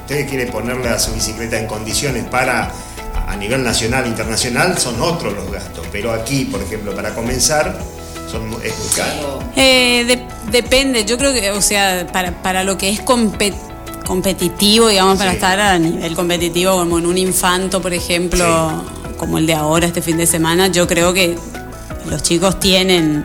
usted quiere ponerle a su bicicleta en condiciones para a nivel nacional, internacional, son otros los gastos. Pero aquí, por ejemplo, para comenzar, son, es muy caro. depende, yo creo que, o sea, para, para lo que es competitivo, digamos, para estar a nivel competitivo, como en un infanto, por ejemplo, como el de ahora, este fin de semana, yo creo que los chicos tienen,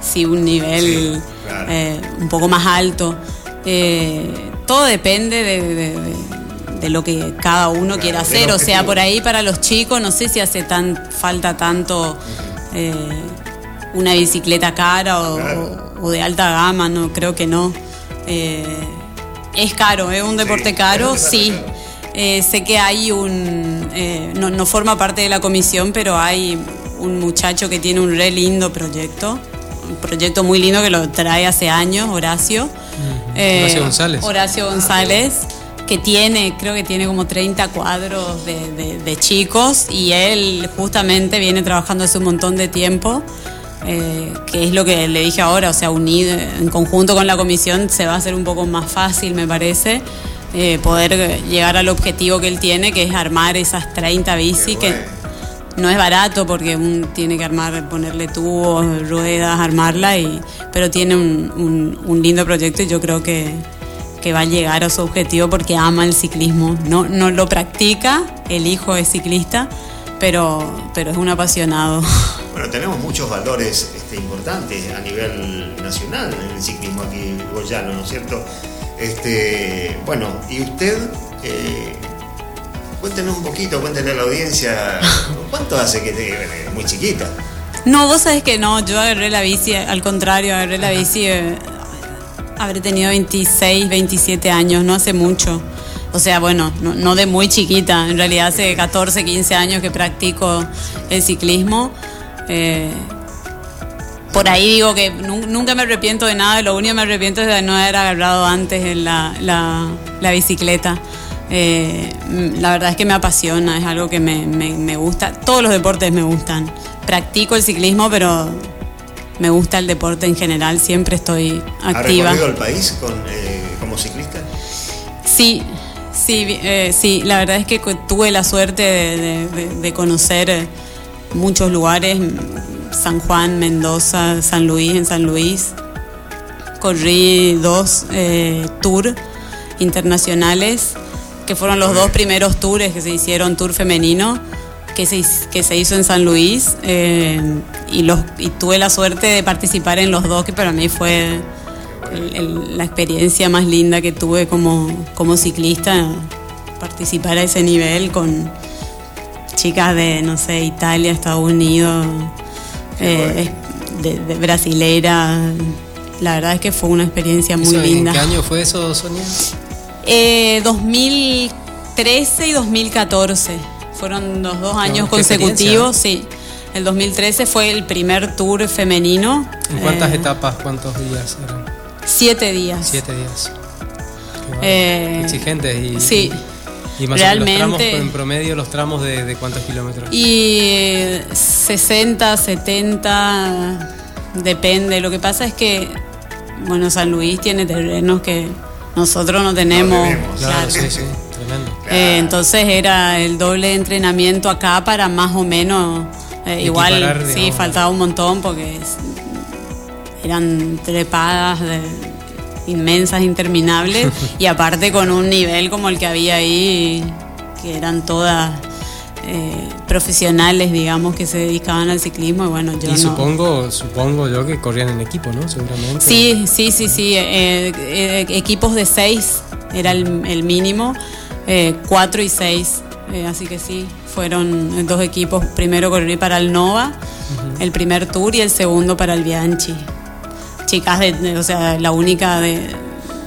sí, un nivel eh, un poco más alto. Eh, todo depende de, lo que cada uno quiera hacer. O sea, por ahí para los chicos, no sé si hace tan falta tanto eh, una bicicleta cara o, de alta gama, no, creo que no. Eh, es caro, es un deporte caro, sí. Eh, sé que hay un, no, no, forma parte de la comisión, pero hay un muchacho que tiene un re lindo proyecto, un proyecto muy lindo que lo trae hace años, Horacio. Horacio González. Horacio González que tiene, creo que tiene como 30 cuadros de, chicos y él justamente viene trabajando hace un montón de tiempo, eh, que es lo que le dije ahora, o sea, unido en conjunto con la comisión se va a hacer un poco más fácil, me parece, eh, poder llegar al objetivo que él tiene, que es armar esas 30 bici que no es barato porque uno tiene que armar, ponerle tubos, ruedas, armarla, y, pero tiene un, un lindo proyecto y yo creo que que va a llegar a su objetivo porque ama el ciclismo. No, no lo practica, el hijo es ciclista, pero, pero es un apasionado. Bueno, tenemos muchos valores este, importantes a nivel nacional en el ciclismo aquí goyano, ¿no es cierto? Este, bueno, y usted, eh, cuéntenos un poquito, cuéntenle a la audiencia, ¿cuánto hace que te, muy chiquita? No, vos sabés que no, yo agarré la bici, al contrario, agarré la bici eh, habré tenido 26, 27 años, no hace mucho. O sea, bueno, no, de muy chiquita, en realidad hace 14, 15 años que practico el ciclismo. Eh, por ahí digo que nunca me arrepiento de nada, lo único que me arrepiento es de no haber agarrado antes en la, la, bicicleta. Eh, la verdad es que me apasiona, es algo que me, me gusta. Todos los deportes me gustan. Practico el ciclismo, pero me gusta el deporte en general, siempre estoy activa. ¿Ha recorrido el país eh, como ciclista? Sí, sí, eh, sí, la verdad es que tuve la suerte de, conocer eh, muchos lugares, San Juan, Mendoza, San Luis, en San Luis. Corrí dos tours internacionales, que fueron los dos primeros tours que se hicieron, tour femenino que se, que se hizo en San Luis eh, y, los, y tuve la suerte de participar en los dos, que para mí fue la experiencia más linda que tuve como, como ciclista, participar a ese nivel con chicas de, no sé, Italia, Estados Unidos, eh, de, de, brasilera. La verdad es que fue una experiencia muy linda. ¿En qué año fue eso, Sonia? Eh, 2013 y 2014 fueron los dos años consecutivos, sí. El 2013 fue el primer tour femenino. ¿En cuántas eh, etapas, cuántos días eran? Siete días. Siete días. Eh, exigentes y, sí. Y, más Realmente, los tramos, en promedio, los tramos de, cuántos kilómetros? Y 60, 70, depende. Lo que pasa es que, bueno, San Luis tiene terrenos que nosotros no tenemos. claro, sí, sí. Eh, entonces era el doble de entrenamiento acá para más o menos, eh, igual sí, faltaba un montón porque eran trepadas inmensas, interminables <laughs> y aparte con un nivel como el que había ahí, que eran todas... Eh, profesionales, digamos, que se dedicaban al ciclismo. Y bueno, yo supongo, supongo yo que corrían en equipo, ¿no? Seguramente. Sí, sí, sí, sí. equipos de seis era el mínimo eh, 4 y 6. Eh, así que sí, fueron dos equipos. Primero corrí para el Nova, el primer tour, y el segundo para el Bianchi. Chicas, de, o sea, la única de,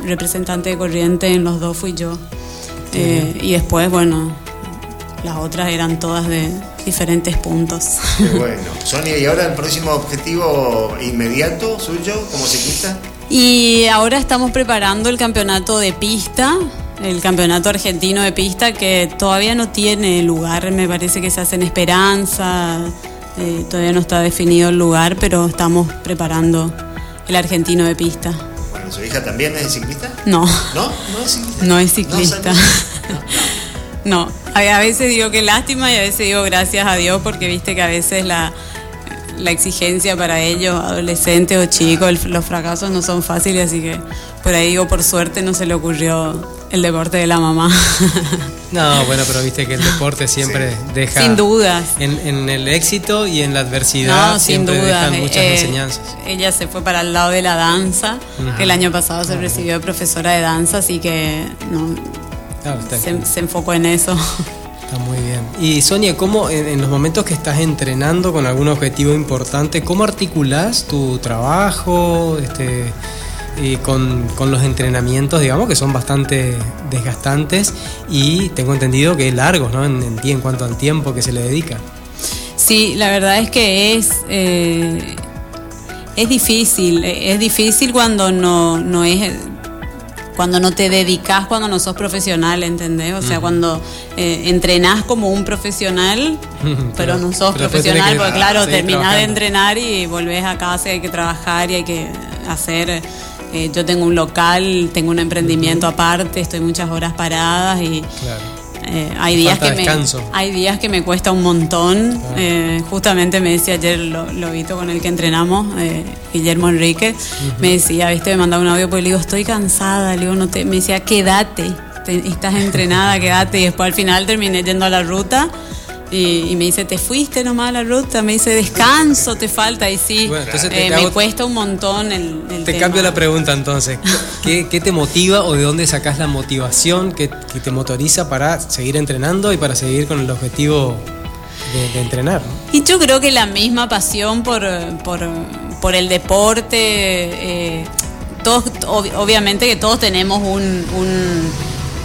representante de corriente en los dos fui yo. Eh, y después, bueno, las otras eran todas de, diferentes puntos. bueno, <laughs> Sonia, ¿y ahora el próximo objetivo inmediato suyo como ciclista? Y ahora estamos preparando el campeonato de pista, el campeonato argentino de pista que todavía no tiene lugar, me parece que se hace en Esperanza, eh, todavía no está definido el lugar, pero estamos preparando el argentino de pista. Bueno, ¿su hija también es ciclista? No. ¿No? ¿No es ciclista? No es ciclista. No, <laughs> a veces digo que lástima y a veces digo gracias a Dios porque viste que a veces la, la exigencia para ellos, adolescentes o chicos, los fracasos no son fáciles, así que por ahí digo, por suerte no se le ocurrió el deporte de la mamá. <laughs> No, bueno, pero viste que el deporte <laughs> siempre deja... Sin dudas. En, el éxito y en la adversidad no, siempre sin dejan muchas eh, enseñanzas. Ella se fue para el lado de la danza, que el año pasado se recibió de profesora de danza, así que no, se, enfocó en eso. <laughs> Está muy bien. Y Sonia, ¿cómo en, los momentos que estás entrenando con algún objetivo importante, cómo articulás tu trabajo este, y con, los entrenamientos, digamos, que son bastante desgastantes y tengo entendido que largos, ¿no? En, en, en cuanto al tiempo que se le dedica. Sí, la verdad es que es... Eh, es difícil, es difícil cuando no, no es cuando no te dedicas, cuando no sos profesional, ¿entendés? O sea, cuando eh, entrenás como un profesional, <laughs> pero, no sos profesional, porque claro, terminás de entrenar y volvés a casa y hay que trabajar y hay que hacer... Eh, yo tengo un local, tengo un emprendimiento aparte, estoy muchas horas paradas y... Eh, hay, días que me, hay días que me cuesta un montón. Eh, justamente me decía ayer lo, lo con el que entrenamos, Guillermo Enrique, me decía, viste, me mandaba un audio, pues le digo, estoy cansada, le digo, no te, me decía, quédate, estás entrenada, quédate. Y después al final terminé yendo a la ruta y, me dice, ¿te fuiste nomás a la ruta? Me dice, descanso, te falta. Y sí, eh, me cuesta un montón el, Te cambio la pregunta entonces. <laughs> ¿Qué, te motiva o de dónde sacas la motivación que, te motoriza para seguir entrenando y para seguir con el objetivo de, entrenar? Y yo creo que la misma pasión por, por, el deporte. Eh, todos, obviamente que todos tenemos un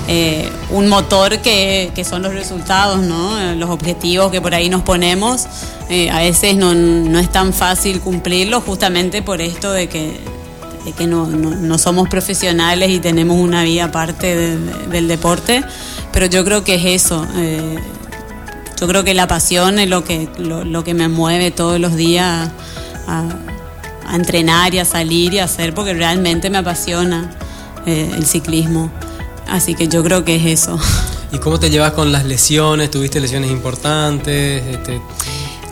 eh, un motor que, son los resultados, ¿no? los objetivos que por ahí nos ponemos. Eh, a veces no, es tan fácil cumplirlos justamente por esto de que, no, somos profesionales y tenemos una vida aparte del deporte, pero yo creo que es eso. Eh, yo creo que la pasión es lo que, lo, que me mueve todos los días a, a, entrenar y a salir y a hacer porque realmente me apasiona el ciclismo. Así que yo creo que es eso. ¿Y cómo te llevas con las lesiones? ¿Tuviste lesiones importantes? Este...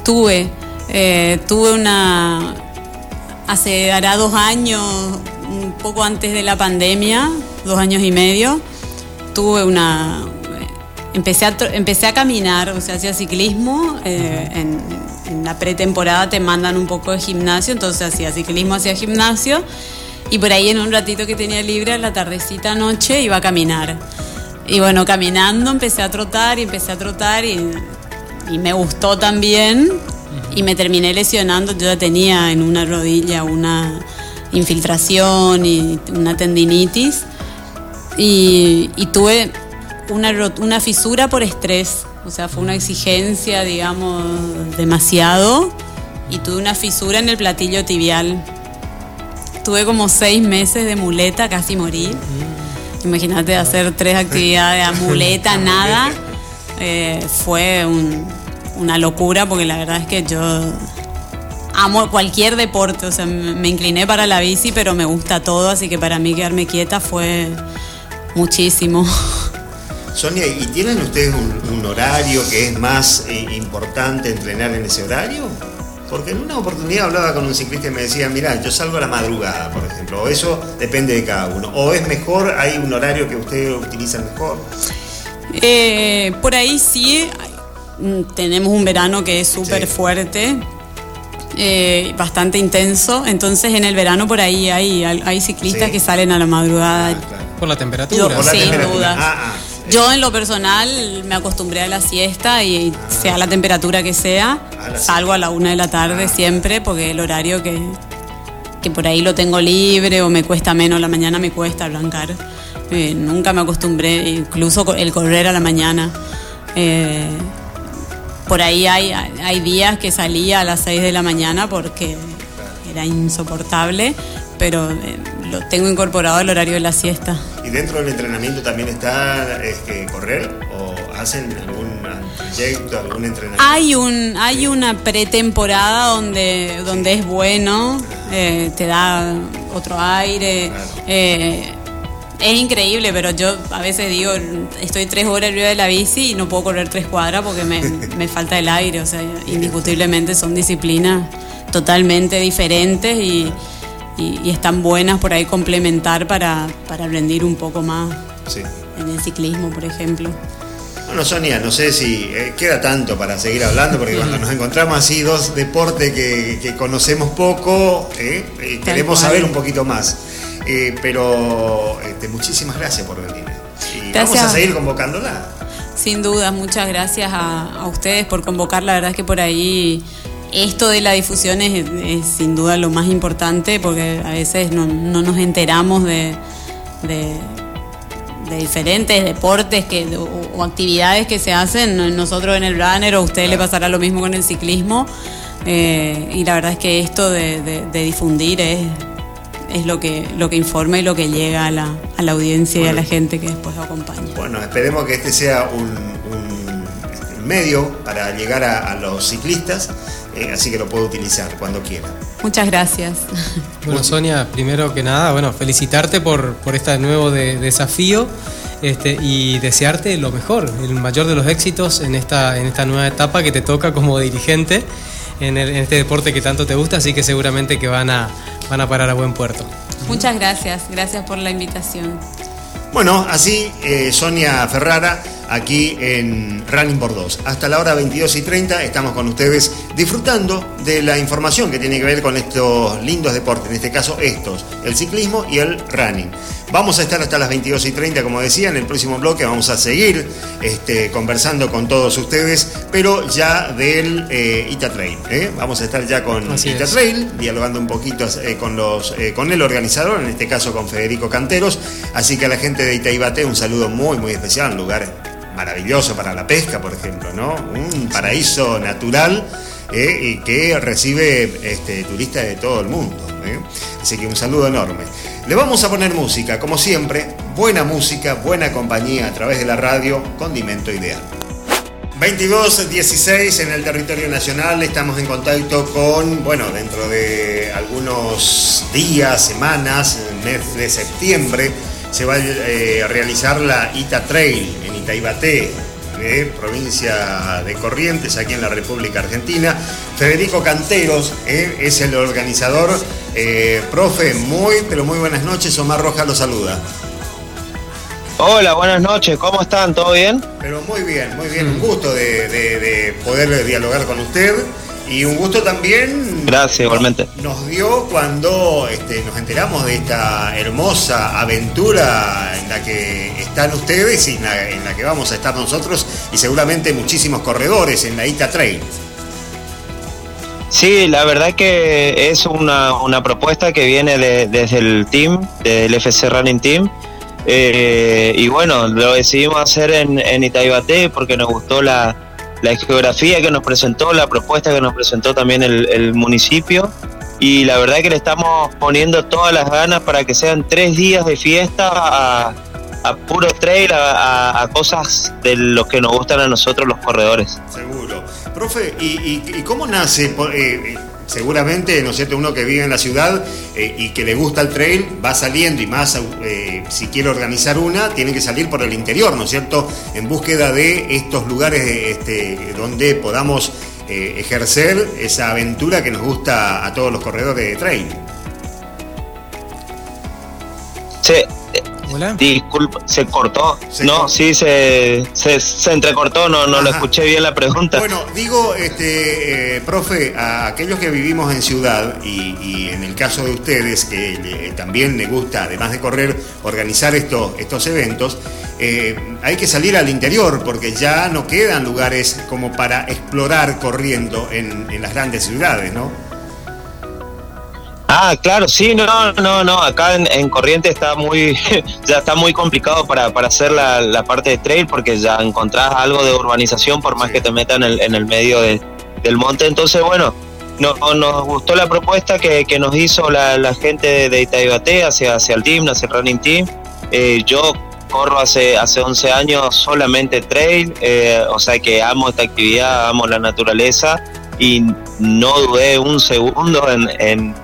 Tuve, eh, tuve una, hace hará dos años, un poco antes de la pandemia, dos años y medio, tuve una, empecé a, empecé a caminar, o sea, hacía ciclismo, eh, en, en, la pretemporada te mandan un poco de gimnasio, entonces hacía ciclismo, hacía gimnasio y por ahí en un ratito que tenía libre, a la tardecita noche, iba a caminar. Y bueno, caminando empecé a trotar y empecé a trotar y, me gustó también. Y me terminé lesionando. Yo ya tenía en una rodilla una infiltración y una tendinitis. Y, tuve una, una fisura por estrés. O sea, fue una exigencia, digamos, demasiado. Y tuve una fisura en el platillo tibial Tuve como seis meses de muleta, casi morí. Imagínate hacer tres actividades a muleta, <laughs> nada. Eh, fue una locura porque la verdad es que yo amo cualquier deporte, o sea, me incliné para la bici, pero me gusta todo, así que para mí quedarme quieta fue muchísimo. <laughs> Sonia, ¿y tienen ustedes un, horario que es más eh, importante entrenar en ese horario? Porque en una oportunidad hablaba con un ciclista y me decía, mira, yo salgo a la madrugada, por ejemplo, o eso depende de cada uno. O es mejor, hay un horario que ustedes utilizan mejor. Eh, por ahí sí, mm, tenemos un verano que es súper fuerte, eh, bastante intenso, entonces en el verano por ahí hay, hay ciclistas que salen a la madrugada. Ah, por la temperatura. por sin duda. Ah, ah. Yo en lo personal me acostumbré a la siesta y sea la temperatura que sea, salgo a la una de la tarde siempre porque el horario que, que por ahí lo tengo libre o me cuesta menos, la mañana me cuesta arrancar. Eh, nunca me acostumbré, incluso el correr a la mañana. Eh, por ahí hay, hay días que salía a las 6 de la mañana porque era insoportable, pero eh, lo tengo incorporado al horario de la siesta. ¿Y dentro del entrenamiento también está este, correr o hacen algún proyecto, algún entrenamiento? Hay un hay una pretemporada donde donde es bueno, eh, te da otro aire. Eh, es increíble, pero yo a veces digo, estoy tres horas arriba de la bici y no puedo correr tres cuadras porque me, <laughs> me falta el aire. O sea, indiscutiblemente son disciplinas totalmente diferentes y, y, están buenas por ahí complementar para, para rendir un poco más en el ciclismo, por ejemplo. Bueno, Sonia, no sé si eh, queda tanto para seguir hablando, porque cuando nos encontramos así dos deportes que, conocemos poco, eh, eh, queremos saber un poquito más. pero este, muchísimas gracias por venir. Y vamos a seguir convocándola. Sin duda, muchas gracias a, ustedes por convocar. La verdad es que por ahí esto de la difusión es, sin duda lo más importante porque a veces no, nos enteramos de, de, diferentes deportes que, o, actividades que se hacen. Nosotros en el runner o a usted le pasará lo mismo con el ciclismo. Eh, y la verdad es que esto de, difundir es, es lo que, lo que informa y lo que llega a la, a la audiencia y a la gente que después lo acompaña. Bueno, esperemos que este sea un, medio para llegar a los ciclistas eh, así que lo puedo utilizar cuando quiera. Muchas gracias. Bueno, Sonia, primero que nada, bueno, felicitarte por, por este nuevo desafío este, y desearte lo mejor, el mayor de los éxitos en esta, en esta nueva etapa que te toca como dirigente en, en este deporte que tanto te gusta, así que seguramente que van a, van a parar a buen puerto. Muchas gracias, gracias por la invitación. Bueno, así eh, Sonia Ferrara aquí en Running por 2. Hasta la hora 22 y 30 estamos con ustedes disfrutando de la información que tiene que ver con estos lindos deportes, en este caso estos, el ciclismo y el running. Vamos a estar hasta las 22 y 30, como decía, en el próximo bloque vamos a seguir este, conversando con todos ustedes, pero ya del eh, Ita Trail. ¿eh? Vamos a estar ya con Ita Trail, dialogando un poquito eh, con, los, con el organizador, en este caso con Federico Canteros. Así que a la gente de Itaibate un saludo muy, muy especial, un lugar maravilloso para la pesca, por ejemplo, ¿no? Un paraíso natural y que recibe este, turistas de todo el mundo. Así que un saludo enorme. Le vamos a poner música, como siempre, buena música, buena compañía a través de la radio, condimento ideal. 22-16 en el territorio nacional, estamos en contacto con, bueno, dentro de algunos días, semanas, mes de septiembre, se va eh, a realizar la Ita Trail en Itaibaté, provincia de Corrientes, aquí en la República Argentina. Federico Canteros eh, es el organizador. Eh, profe, muy, pero muy buenas noches. Omar Roja lo saluda. Hola, buenas noches, ¿cómo están? ¿Todo bien? Pero muy bien, muy bien. Un gusto de poder dialogar con usted. Y un gusto también. Gracias, igualmente. Nos dio cuando este, nos enteramos de esta hermosa aventura en la que están ustedes y en la, que vamos a estar nosotros y seguramente muchísimos corredores en la ITA Trail. Sí, la verdad que es una, propuesta que viene desde el team, del FC Running Team. Eh, y bueno, lo decidimos hacer en, en Itaibate porque nos gustó la, la geografía que nos presentó, la propuesta que nos presentó también el, municipio y la verdad que le estamos poniendo todas las ganas para que sean tres días de fiesta a, puro trail, a, cosas de lo que nos gustan a nosotros los corredores. Seguro. Profe, ¿y, cómo nace? Eh, seguramente, ¿no es cierto?, uno que vive en la ciudad eh, y que le gusta el trail va saliendo y más eh, si quiere organizar una, tiene que salir por el interior, ¿no es cierto?, en búsqueda de estos lugares este, donde podamos eh, ejercer esa aventura que nos gusta a todos los corredores de trail. Sí, Disculpa, se cortó. no, sí, se, se, entrecortó, no, no lo escuché bien la pregunta. Bueno, digo, este, eh, profe, a aquellos que vivimos en ciudad y, en el caso de ustedes, que también le gusta, además de correr, organizar estos, estos eventos, eh, hay que salir al interior porque ya no quedan lugares como para explorar corriendo en, en las grandes ciudades, ¿no? Ah, claro, sí, no, no, no, acá en, en Corriente está muy, <laughs> ya está muy complicado para, para hacer la, la, parte de trail porque ya encontrás algo de urbanización por más que te metan en el, en el medio de, del monte, entonces bueno, no, nos gustó la propuesta que, que nos hizo la, la, gente de Itaibate hacia, hacia el team, hacia el running team, eh, yo corro hace, hace 11 años solamente trail, eh, o sea que amo esta actividad, amo la naturaleza y no dudé un segundo en, en,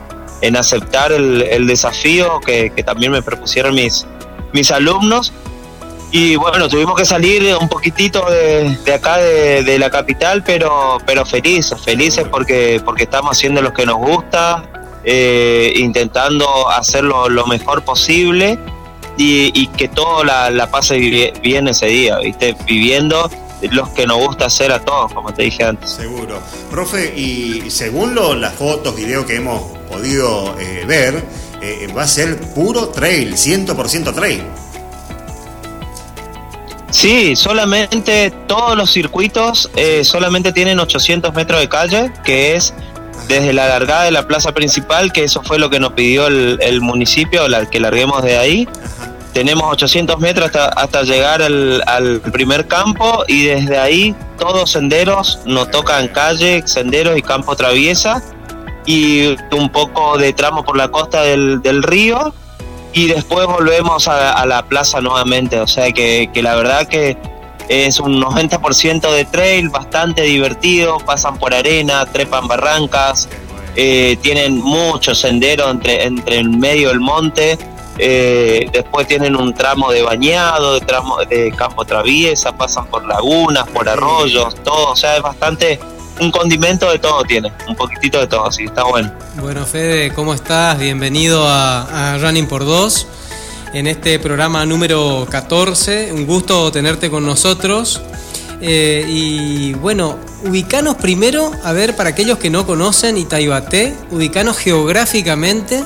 en aceptar el, el desafío que, que, también me propusieron mis, mis alumnos. Y bueno, tuvimos que salir un poquitito de, de acá, de, de, la capital, pero, pero felices, felices porque, porque estamos haciendo lo que nos gusta, eh, intentando hacerlo lo mejor posible y, y que todo la, la pase bien ese día, ¿viste? Viviendo los que nos gusta hacer a todos, como te dije antes. Seguro. Profe, y según lo, las fotos, videos que hemos podido eh, ver, eh, va a ser puro trail, 100% trail. Sí, solamente todos los circuitos eh, solamente tienen 800 metros de calle, que es desde la largada de la plaza principal, que eso fue lo que nos pidió el, el municipio, la, que larguemos de ahí. Ajá tenemos 800 metros hasta, llegar al, primer campo y desde ahí todos senderos nos tocan calle, senderos y campo traviesa y un poco de tramo por la costa del, río y después volvemos a, la plaza nuevamente, o sea que, la verdad que es un 90% de trail, bastante divertido, pasan por arena, trepan barrancas, eh, tienen muchos senderos entre, entre el medio del monte eh, después tienen un tramo de bañado, de tramo de campo traviesa, pasan por lagunas, por arroyos, todo, o sea, es bastante un condimento de todo tiene, un poquitito de todo, así está bueno. Bueno, Fede, ¿cómo estás? Bienvenido a, a Running por Dos en este programa número 14. Un gusto tenerte con nosotros. Eh, y bueno, ubicanos primero, a ver, para aquellos que no conocen Itaibaté, ubicanos geográficamente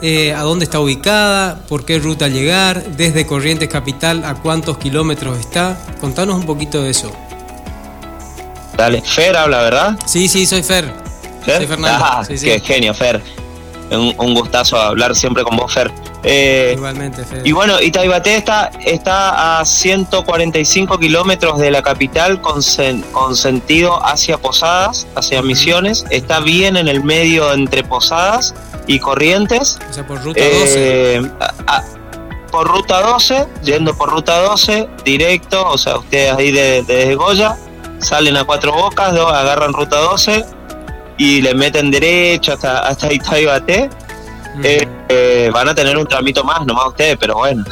eh, a dónde está ubicada, por qué ruta llegar, desde Corrientes Capital a cuántos kilómetros está. Contanos un poquito de eso. Dale, Fer habla, ¿verdad? Sí, sí, soy Fer. ¿Fer? Soy Fernando. Ah, sí, qué genio, Fer. Un, un, gustazo hablar siempre con vos, Fer. Eh, Igualmente, Fer. Y bueno, Itaibaté está, está a 145 kilómetros de la capital con, sen, con sentido hacia Posadas, hacia Misiones. Está bien en el medio entre Posadas y Corrientes. O sea, por ruta 12. Eh, a, a, por ruta 12, yendo por ruta 12, directo, o sea, ustedes ahí de, de Goya, salen a cuatro bocas, do, agarran ruta 12 y le meten derecho hasta, hasta Itaibaté. -huh. eh, eh, van a tener un tramito más, nomás ustedes, pero bueno.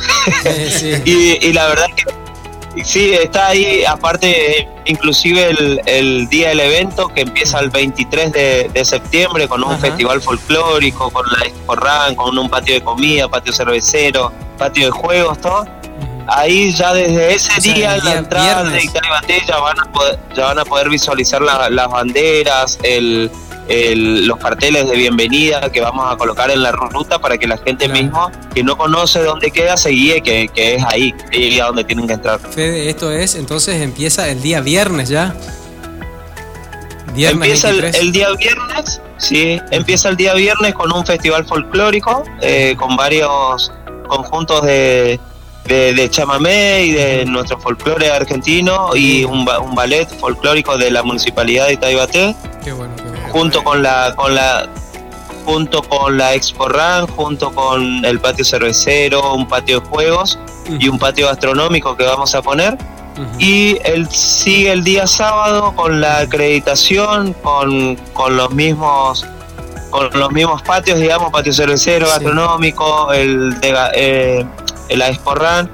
Sí, sí. <laughs> y, y, la verdad que sí, está ahí, aparte, inclusive el, el, día del evento que empieza el 23 de, de septiembre con un Ajá. festival folclórico, con la Exporran, con un patio de comida, patio cervecero, patio de juegos, todo. Ahí ya desde ese o sea, día, en la entrada viernes. de Italia ya van a poder, ya van a poder visualizar la, las banderas, el, el, los carteles de bienvenida que vamos a colocar en la ruta para que la gente claro. mismo que no conoce dónde queda se guíe que, que es ahí, que es a donde tienen que entrar. Fede, esto es, entonces empieza el día viernes ya. Viernes empieza el, el, día viernes, sí, empieza el día viernes con un festival folclórico, eh, con varios conjuntos de, de, de, chamamé y de nuestro folclore argentino y un, un ballet folclórico de la municipalidad de Itaibaté. Qué bueno, qué bueno. Junto con la, con la junto con la Expo Ran, junto con el patio cervecero, un patio de juegos uh -huh. y un patio gastronómico que vamos a poner. Uh -huh. Y el, sigue el día sábado con la acreditación, con, con los mismos con los mismos patios, digamos, patio cervecero, sí. gastronómico, el de eh, el Expo Ran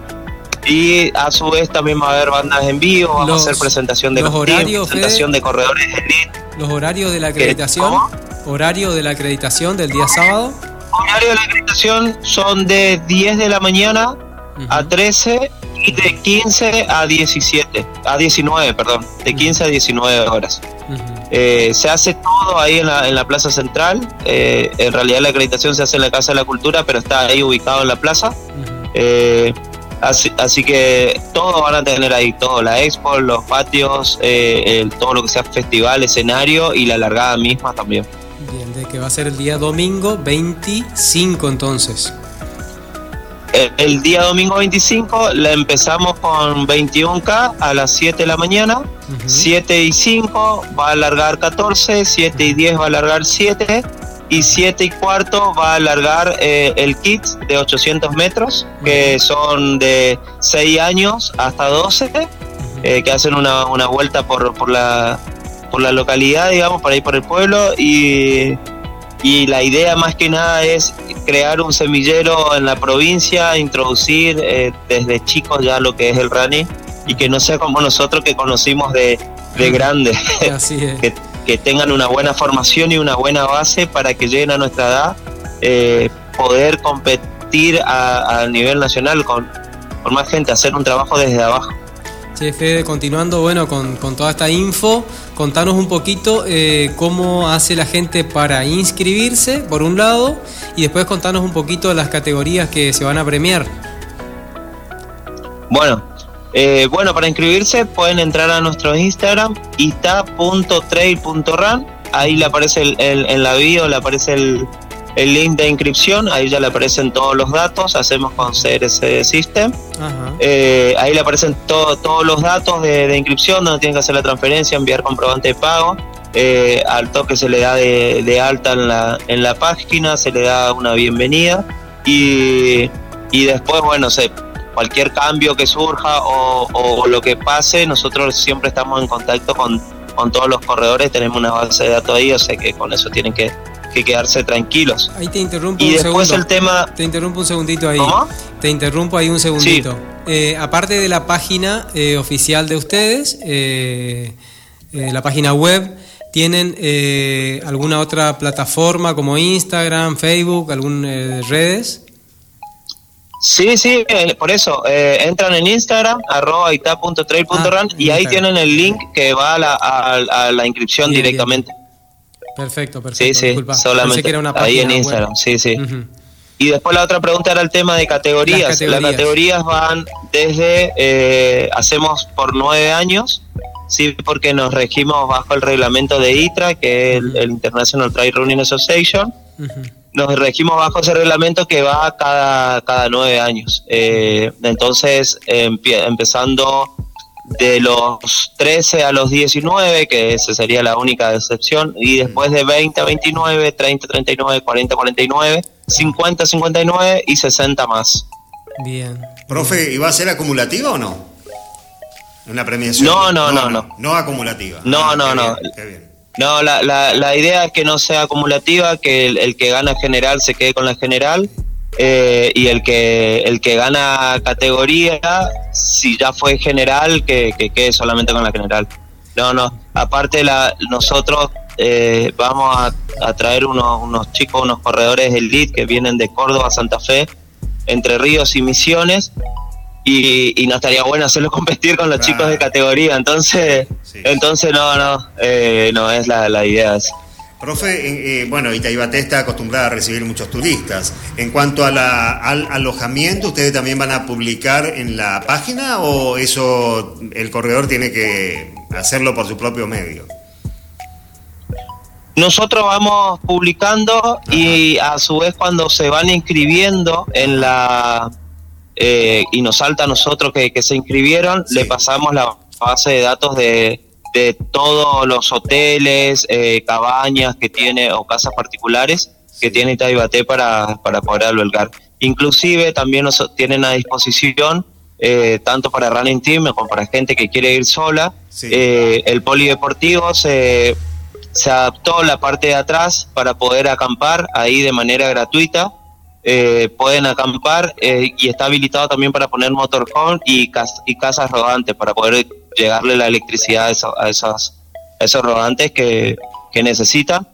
y a su vez también va a haber bandas en vivo, vamos los, a hacer presentación de los horarios, presentación Fede, de corredores elite. Los horarios de la acreditación. ¿Cómo? Horario de la acreditación del día sábado. Horario de la acreditación son de 10 de la mañana uh -huh. a 13 y de 15 a 17, a 19, perdón, de 15 a 19 horas. Uh -huh. eh, se hace todo ahí en la, en la Plaza Central. Eh, en realidad la acreditación se hace en la Casa de la Cultura, pero está ahí ubicado en la plaza. Uh -huh. eh, Así, así, que todo van a tener ahí, todo, la expo, los patios, eh, el, todo lo que sea festival, escenario y la largada misma también. Bien, ¿de que va a ser el día domingo 25 entonces. El, día domingo 25 la empezamos con 21K a las 7 de la mañana, 7 y 5 va a alargar 14, 7 y 10 va a alargar 7 y 7 y cuarto va a alargar eh, el kit de 800 metros, que son de 6 años hasta 12, eh, que hacen una, una vuelta por, por, la, por la localidad, digamos, por ahí por el pueblo. Y y la idea más que nada es crear un semillero en la provincia, introducir eh, desde chicos ya lo que es el running y que no sea como nosotros que conocimos de, de grande, <laughs> <laughs> que, que, tengan una buena formación y una buena base para que lleguen a nuestra edad, eh, poder competir a, nivel nacional con, con más gente, hacer un trabajo desde abajo. Che, Fede, continuando bueno, con, con toda esta info, contanos un poquito eh, cómo hace la gente para inscribirse, por un lado, y después contanos un poquito las categorías que se van a premiar. Bueno, eh, bueno, para inscribirse pueden entrar a nuestro Instagram, ita.trail.run, ahí le aparece el, en la bio, le aparece el, el link de inscripción, ahí ya le aparecen todos los datos, hacemos con CRC System. Eh, ahí le aparecen todos los datos de, inscripción, donde tienen que hacer la transferencia, enviar comprobante de pago. Eh, al toque se le da de, alta en la, en la página, se le da una bienvenida. Y, y después, bueno, se, cualquier cambio que surja o, o, lo que pase, nosotros siempre estamos en contacto con, con todos los corredores, tenemos una base de datos ahí, o sea que con eso tienen que que quedarse tranquilos. Ahí te interrumpo y después el tema... Te interrumpo un segundito ahí. Te interrumpo ahí un segundito. Eh, aparte de la página eh, oficial de ustedes, eh, la página web, ¿tienen alguna otra plataforma como Instagram, Facebook, algunas redes? Sí, sí, por eso, entran en Instagram, arroba ita.trail.run y ahí tienen el link que va a la, a, la inscripción directamente. Perfecto, perfecto. Sí, sí, solamente ahí en Instagram, sí, sí. Y después la otra pregunta era el tema de categorías. Las categorías, van desde, eh, hacemos por nueve años, sí, porque nos regimos bajo el reglamento de ITRA, que es el, International Trail Running Association. Nos regimos bajo ese reglamento que va cada, cada nueve años. Eh, entonces, empezando de los 13 a los 19, que esa sería la única excepción, y después de 20 a 29, 30 a 39, 40 a 49, 50 a 59 y 60 más. Bien. Profe, ¿y va a ser acumulativa o no? ¿Una premiación? No, no, no, no. No, acumulativa. No, ah, no, no. No, la, la, la, idea es que no sea acumulativa, que el, que gana general se quede con la general eh, y el que el que gana categoría, si ya fue general, que, quede solamente con la general. No, no. Aparte, la, nosotros eh, vamos a, traer unos, unos chicos, unos corredores elite que vienen de Córdoba, Santa Fe, Entre Ríos y Misiones. Y, y no estaría bueno hacerlo <laughs> competir con los chicos de categoría. Entonces, entonces no, no, eh, no es la, la idea. Profe, eh, bueno, Itaibate está acostumbrada a recibir muchos turistas. En cuanto a la, al alojamiento, ¿ustedes también van a publicar en la página o eso el corredor tiene que hacerlo por su propio medio? Nosotros vamos publicando y a su vez cuando se van inscribiendo en la eh, y nos salta a nosotros que, se inscribieron, le pasamos la base de datos de, de todos los hoteles, eh, cabañas que tiene o casas particulares que tiene Itaibate para, para poder albergar. Inclusive también nos tienen a disposición eh, tanto para running team como para gente que quiere ir sola. Eh, el polideportivo se, se adaptó la parte de atrás para poder acampar ahí de manera gratuita. Pueden acampar y está habilitado también para poner motorhome y, y casas rodantes para poder llegarle la electricidad a, esos, esos rodantes que, necesitan.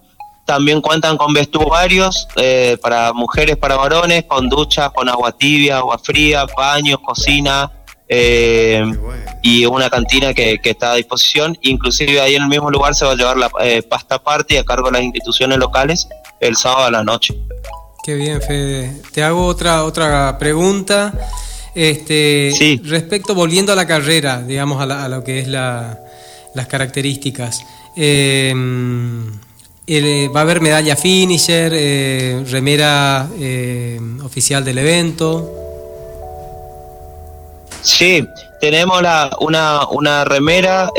También cuentan con vestuarios eh, para mujeres, para varones, con duchas, con agua tibia, agua fría, baños, cocina eh, y una cantina que, está a disposición. Inclusive ahí en el mismo lugar se va a llevar la eh, pasta party a cargo de las instituciones locales el sábado a la noche. Qué bien, Fede. Te hago otra, otra pregunta. Este, Respecto, volviendo a la carrera, digamos, a, lo que es las características. Em, Eh, va a haber medalla finisher, eh, remera eh, oficial del evento. Sí, tenemos la, una, una remera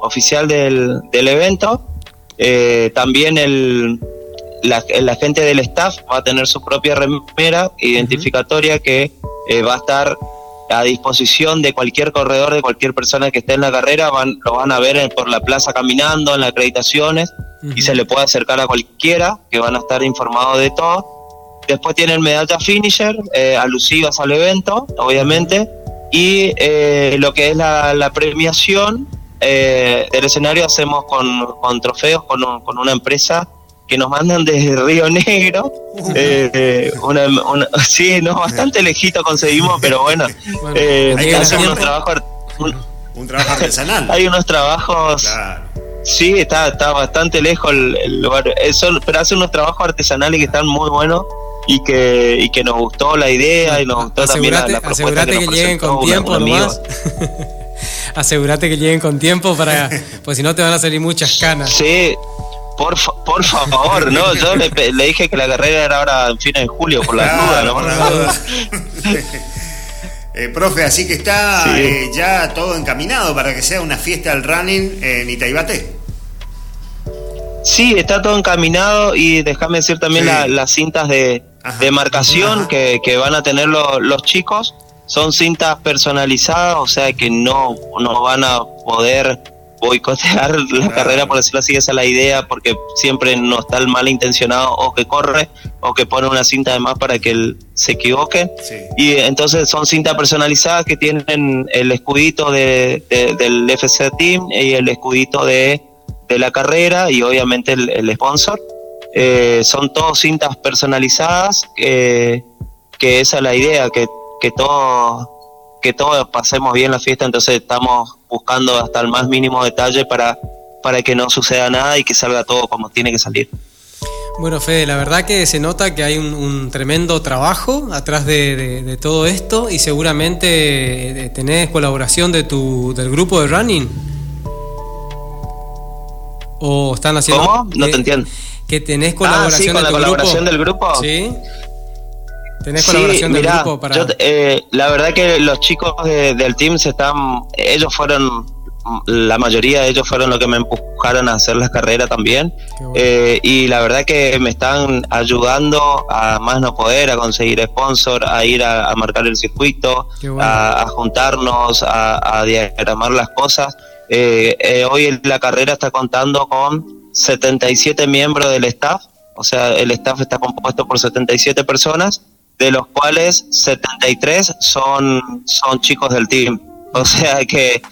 oficial del, del evento. también el, la, la, gente del staff va a tener su propia remera identificatoria que va a estar a disposición de cualquier corredor, de cualquier persona que esté en la carrera, van, lo van a ver por la plaza caminando, en las acreditaciones, y se le puede acercar a cualquiera, que van a estar informados de todo. Después tienen medalla finisher, eh, alusivas al evento, obviamente, y eh, lo que es la, premiación eh, del escenario hacemos con, trofeos, con, con, una empresa que nos mandan desde Río Negro. <laughs> <laughs> sí, no, bastante lejito conseguimos, pero bueno, <laughs> hay que hacer unos trabajos. Un, trabajo artesanal. hay unos trabajos. Sí, está, está bastante lejos el, lugar, Eso, pero hace unos trabajos artesanales que están muy buenos y que, y que nos gustó la idea y nos gustó también la, propuesta que, lleguen con tiempo nomás. asegúrate que lleguen con tiempo para, pues si no te van a salir muchas canas. Sí, por, por favor, no, yo le, dije que la carrera era ahora en fines de julio por la duda, ¿no? <laughs> Eh, profe, así que está eh, ya todo encaminado para que sea una fiesta del running en Itaibate. Sí, está todo encaminado y déjame decir también las cintas de, marcación que, van a tener los chicos. Son cintas personalizadas, o sea que no, no van a poder boicotear la carrera, por decirlo así, esa es la idea, porque siempre no está el malintencionado o que corre o que pone una cinta de más para que él se equivoque. Y entonces son cintas personalizadas que tienen el escudito de, del FC Team y el escudito de, la carrera y obviamente el, sponsor. Eh, son todas cintas personalizadas, que esa es la idea, que, que todo que todos pasemos bien la fiesta, entonces estamos buscando hasta el más mínimo detalle para, para que no suceda nada y que salga todo como tiene que salir. Bueno, Fede, la verdad que se nota que hay un, tremendo trabajo atrás de, todo esto y seguramente eh, tenés colaboración de tu, del grupo de running. ¿O están haciendo...? ¿Cómo? No te entiendo. Que tenés colaboración, ah, sí, con la colaboración del grupo. Sí. ¿Tenés colaboración del grupo para.? Eh, la verdad que los chicos del team se están. Ellos fueron. La mayoría de ellos fueron los que me empujaron a hacer las carreras también. Eh, y la verdad que me están ayudando a más no poder, a conseguir sponsor, a ir a, marcar el circuito, a, juntarnos, a, diagramar las cosas. Eh, hoy la carrera está contando con 77 miembros del staff, o sea, el staff está compuesto por 77 personas de los cuales 73 son, son chicos del team. O <laughs> sea que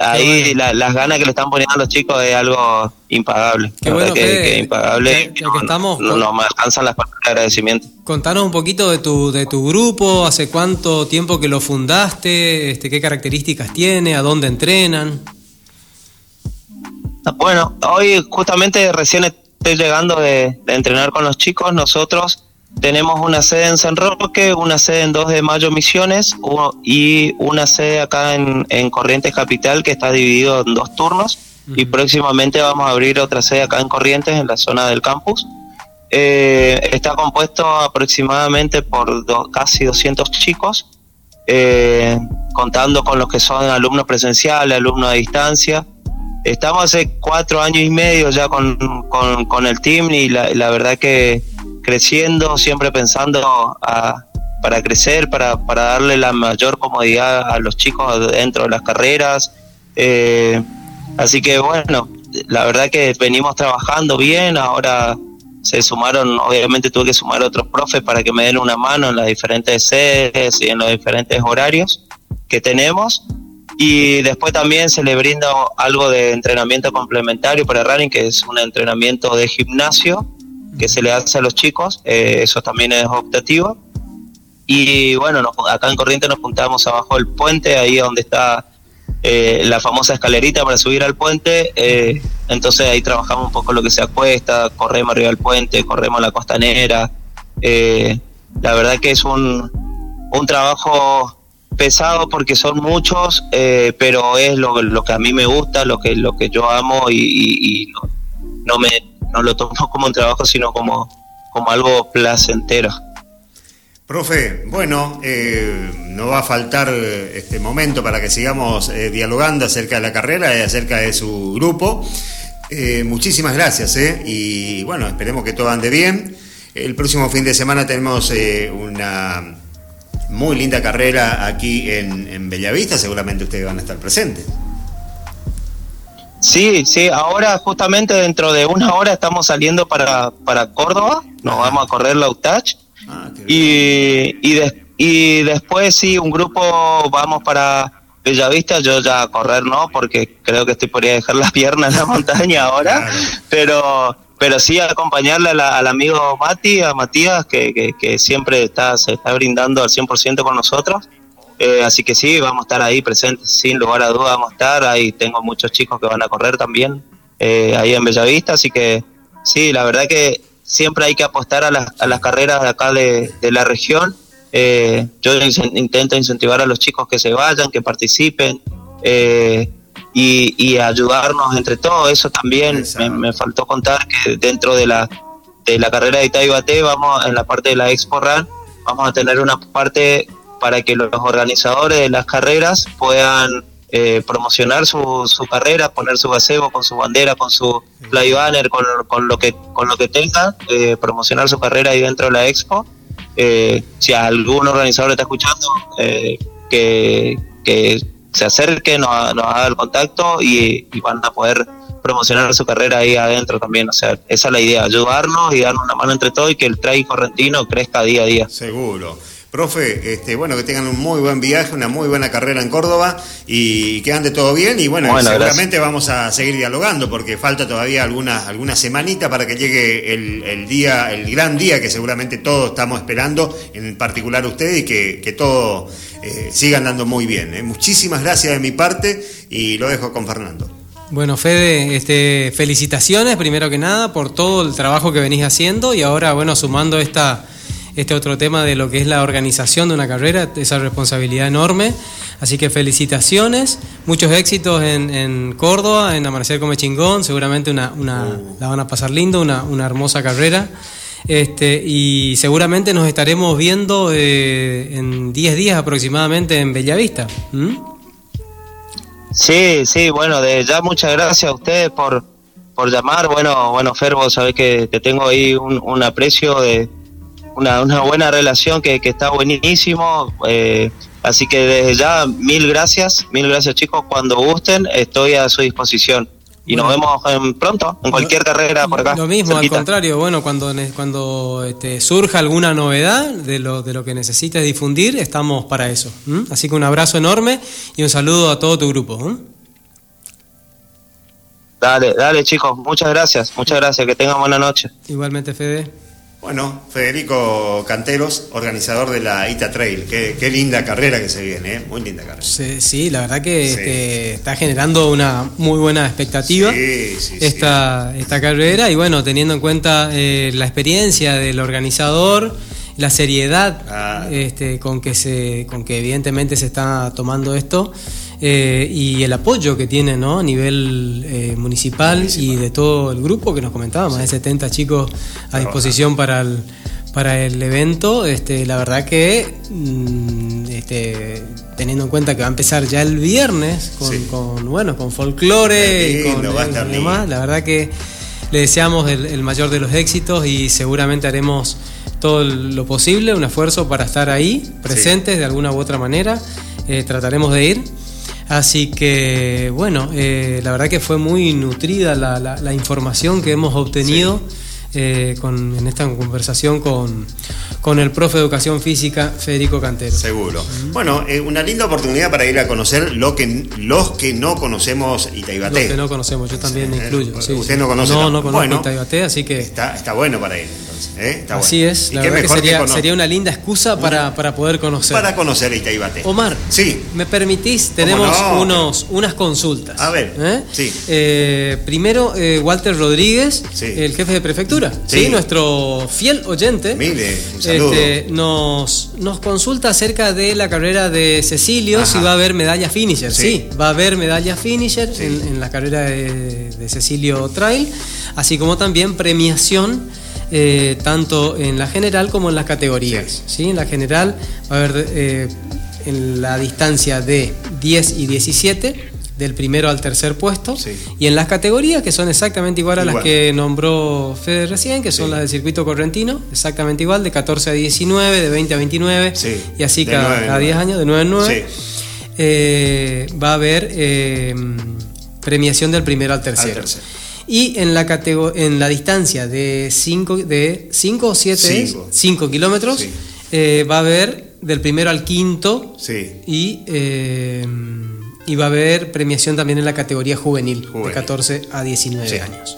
ahí las ganas que le están poniendo a los chicos es algo impagable. Qué bueno, que, impagable. no, estamos, no, me alcanzan las palabras de agradecimiento. Contanos un poquito de tu, de tu grupo, hace cuánto tiempo que lo fundaste, este, qué características tiene, a dónde entrenan. Bueno, hoy justamente recién estoy llegando de, de entrenar con los chicos. Nosotros tenemos una sede en San Roque, una sede en 2 de Mayo Misiones y una sede acá en, Corrientes Capital que está dividido en dos turnos y próximamente vamos a abrir otra sede acá en Corrientes en la zona del campus. Eh, está compuesto aproximadamente por casi 200 chicos, eh, contando con los que son alumnos presenciales, alumnos a distancia. Estamos hace cuatro años y medio ya con, con, el team y la, la verdad que creciendo, siempre pensando para crecer, para, darle la mayor comodidad a los chicos dentro de las carreras. Eh, así que bueno, la verdad que venimos trabajando bien, ahora se sumaron, obviamente tuve que sumar otros profes para que me den una mano en las diferentes sedes y en los diferentes horarios que tenemos. Y después también se le brinda algo de entrenamiento complementario para running, que es un entrenamiento de gimnasio, que se le hace a los chicos, eh, eso también es optativo. Y bueno, acá en Corriente nos juntamos abajo del puente, ahí donde está eh, la famosa escalerita para subir al puente. Eh, entonces ahí trabajamos un poco lo que se acuesta, corremos arriba del puente, corremos la costanera. la verdad que es un, un trabajo pesado porque son muchos, pero es lo, lo, que a mí me gusta, lo que, lo que yo amo y, no, me no lo tomo como un trabajo, sino como, como algo placentero. Profe, bueno, eh, no va a faltar este momento para que sigamos eh, dialogando acerca de la carrera y acerca de su grupo. Eh, muchísimas gracias, y bueno, esperemos que todo ande bien. El próximo fin de semana tenemos una muy linda carrera aquí en, en Bellavista, seguramente ustedes van a estar presentes. Sí, sí, ahora justamente dentro de una hora estamos saliendo para, para Córdoba, nos vamos a correr la UTACH. Ah, y, y, después sí, un grupo vamos para Bellavista, yo ya a correr no, porque creo que estoy por dejar las piernas en la <laughs> montaña ahora, pero pero sí acompañarle al amigo Mati, a Matías, que, que, que, siempre está, se está brindando al 100% con nosotros. Eh, así que sí, vamos a estar ahí presentes, sin lugar a dudas vamos a estar. Ahí tengo muchos chicos que van a correr también, eh, ahí en Bellavista, así que sí, la verdad que siempre hay que apostar a las, a las carreras de acá de, la región. Eh, yo intento incentivar a los chicos que se vayan, que participen y, y, ayudarnos entre todos. Eso también me, faltó contar que dentro de la, de la carrera de Itaibate, vamos en la parte de la Expo Run, vamos a tener una parte para que los organizadores de las carreras puedan eh, promocionar su, su carrera, poner su gazebo con su bandera, con su fly banner, con, con lo que con lo que tenga, eh, promocionar su carrera ahí dentro de la expo. Eh, si algún organizador está escuchando, que, que se acerque, nos, nos haga el contacto y, y, van a poder promocionar su carrera ahí adentro también. O sea, esa es la idea, ayudarnos y darnos una mano entre todos y que el trail correntino crezca día a día. Seguro. Profe, este, bueno, que tengan un muy buen viaje, una muy buena carrera en Córdoba y que ande todo bien. Y bueno, seguramente vamos a seguir dialogando porque falta todavía alguna, alguna semanita para que llegue el, día, el gran día que seguramente todos estamos esperando, en particular ustedes, y que, que todo eh, siga andando muy bien. ¿eh? Muchísimas gracias de mi parte y lo dejo con Fernando. Bueno, Fede, este, felicitaciones primero que nada por todo el trabajo que venís haciendo y ahora, bueno, sumando esta este otro tema de lo que es la organización de una carrera, esa responsabilidad enorme. Así que felicitaciones, muchos éxitos en, Córdoba, en Amanecer Come Chingón, seguramente una, una, uh. la van a pasar lindo, una, una hermosa carrera. Este, y seguramente nos estaremos viendo eh, en 10 días aproximadamente en Bellavista. Sí, sí, bueno, de ya muchas gracias a ustedes por, por llamar. Bueno, bueno, Fer, vos sabés que, que tengo ahí un, un aprecio de, una, una buena relación que, que está buenísimo. Eh, así que desde ya, mil gracias, mil gracias chicos. Cuando gusten, estoy a su disposición. Y nos vemos pronto, en cualquier carrera por acá. Lo mismo, al contrario, bueno, cuando, cuando este, surja alguna novedad de lo, de lo que necesites difundir, estamos para eso. Así que un abrazo enorme y un saludo a todo tu grupo. Dale, dale chicos, muchas gracias, muchas gracias, que tengan buena noche. Igualmente, Fede. Bueno, Federico Canteros, organizador de la ITA Trail. Qué, linda carrera que se viene, ¿eh? muy linda carrera. Sí, la verdad que este, está generando una muy buena expectativa esta, esta carrera y bueno, teniendo en cuenta eh, la experiencia del organizador, la seriedad este, con, que se, con que evidentemente se está tomando esto. Eh, y el apoyo que tiene ¿no? a nivel eh, municipal, y de todo el grupo que nos comentábamos, más de 70 chicos a disposición para el, para el evento. Este, la verdad que, mm, este, teniendo en cuenta que va a empezar ya el viernes con, bueno, con folclore y con demás, la verdad que le deseamos el, mayor de los éxitos y seguramente haremos todo lo posible, un esfuerzo para estar ahí, presentes de alguna u otra manera. Eh, trataremos de ir. Así que, bueno, eh, la verdad que fue muy nutrida la, la, información que hemos obtenido eh, con, en esta conversación con, con, el profe de Educación Física, Federico Cantero. Seguro. Bueno, eh, una linda oportunidad para ir a conocer lo que, los que no conocemos Itaibate. Los que no conocemos, yo también incluyo. ¿Usted no conoce? No, no conozco Itaibate, así que... Está, está bueno para ir. Entonces. ¿eh? Está Así bueno. es, la verdad que sería, una linda excusa para, para poder conocer. para conocer Itaibate. Omar, Sí. ¿me permitís? Tenemos no? unos, unas consultas. A ver, ¿Eh? sí. Eh, primero, Walter Rodríguez, Sí. el jefe de prefectura, Sí. ¿sí? nuestro fiel oyente. Mire, un saludo. Este, nos, nos consulta acerca de la carrera de Cecilio, Ajá. si va a haber medalla finisher. Sí. Va a haber medalla finisher en, en la carrera de, de Cecilio Trail, así como también premiación. Eh, tanto en la general como en las categorías. ¿sí? En la general va a haber eh, en la distancia de 10 y 17, del primero al tercer puesto, Sí. y en las categorías que son exactamente igual a las que nombró Fede recién, que son Sí. las del circuito correntino, exactamente igual, de 14 a 19, de 20 a 29, Sí. y así De cada, nueve en cada 10 nueve. años, de 9 en 9. Sí. Eh, va a haber eh, premiación del primero al tercero. Al tercero. Y en la, en la distancia de 5 de cinco o 7 Cinco. 5 kilómetros, Sí. eh, va a haber del primero al quinto Sí. y, eh, y va a haber premiación también en la categoría juvenil, de Juvenil. 14 a 19 Sí. años.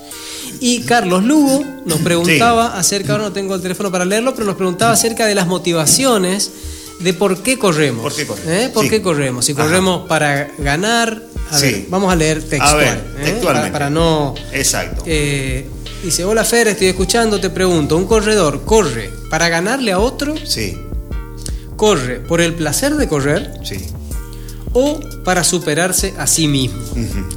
Y Carlos Lugo nos preguntaba acerca, ahora no tengo el teléfono para leerlo, pero nos preguntaba acerca de las motivaciones de por qué corremos. ¿Por qué corremos? ¿Eh? ¿Por qué corremos? Si Ajá. corremos para ganar, a Sí. ver, vamos a leer textual. A ver, ¿eh? textualmente. Para, para no... Exacto. Eh, dice, hola Fer, estoy escuchando, te pregunto, ¿un corredor corre para ganarle a otro? Sí, ¿Corre por el placer de correr? sí. o para superarse a sí mismo?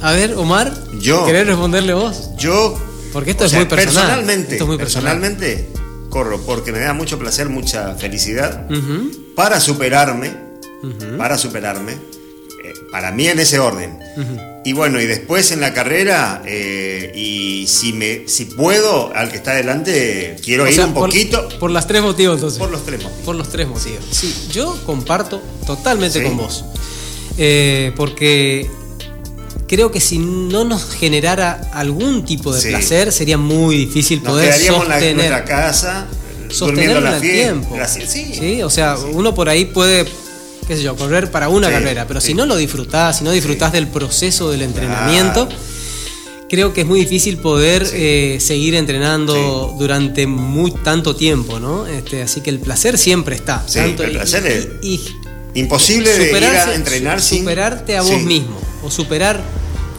A ver, Omar, Yo. ¿querés responderle vos? Yo. Porque esto es sea, muy personal. Personalmente, Esto es muy personal. personalmente corro porque me da mucho placer, mucha felicidad. Para superarme, para superarme, para mí en ese orden. Y bueno, y después en la carrera, eh, y si me si puedo, al que está adelante, quiero O ir sea, un por- poquito Por, las tres motivos, entonces. por los tres motivos. Por los tres motivos. Sí, yo comparto totalmente Sí. con vos. Eh, porque creo que si no nos generara algún tipo de Sí. placer, sería muy difícil Nos poder quedaríamos en la- sostener. nuestra casa, sostenerlo en el tiempo. Sí, o sea, uno por ahí puede, qué sé yo, correr para una Sí, carrera, pero sí. si no lo disfrutás, si no disfrutás del proceso del entrenamiento, creo que es muy difícil poder eh, seguir entrenando durante muy tanto tiempo, ¿no? Este, así que el placer siempre está. Tanto- el y- placer y- es y- Imposible de ir a entrenar su- sin superarte a vos mismo o superar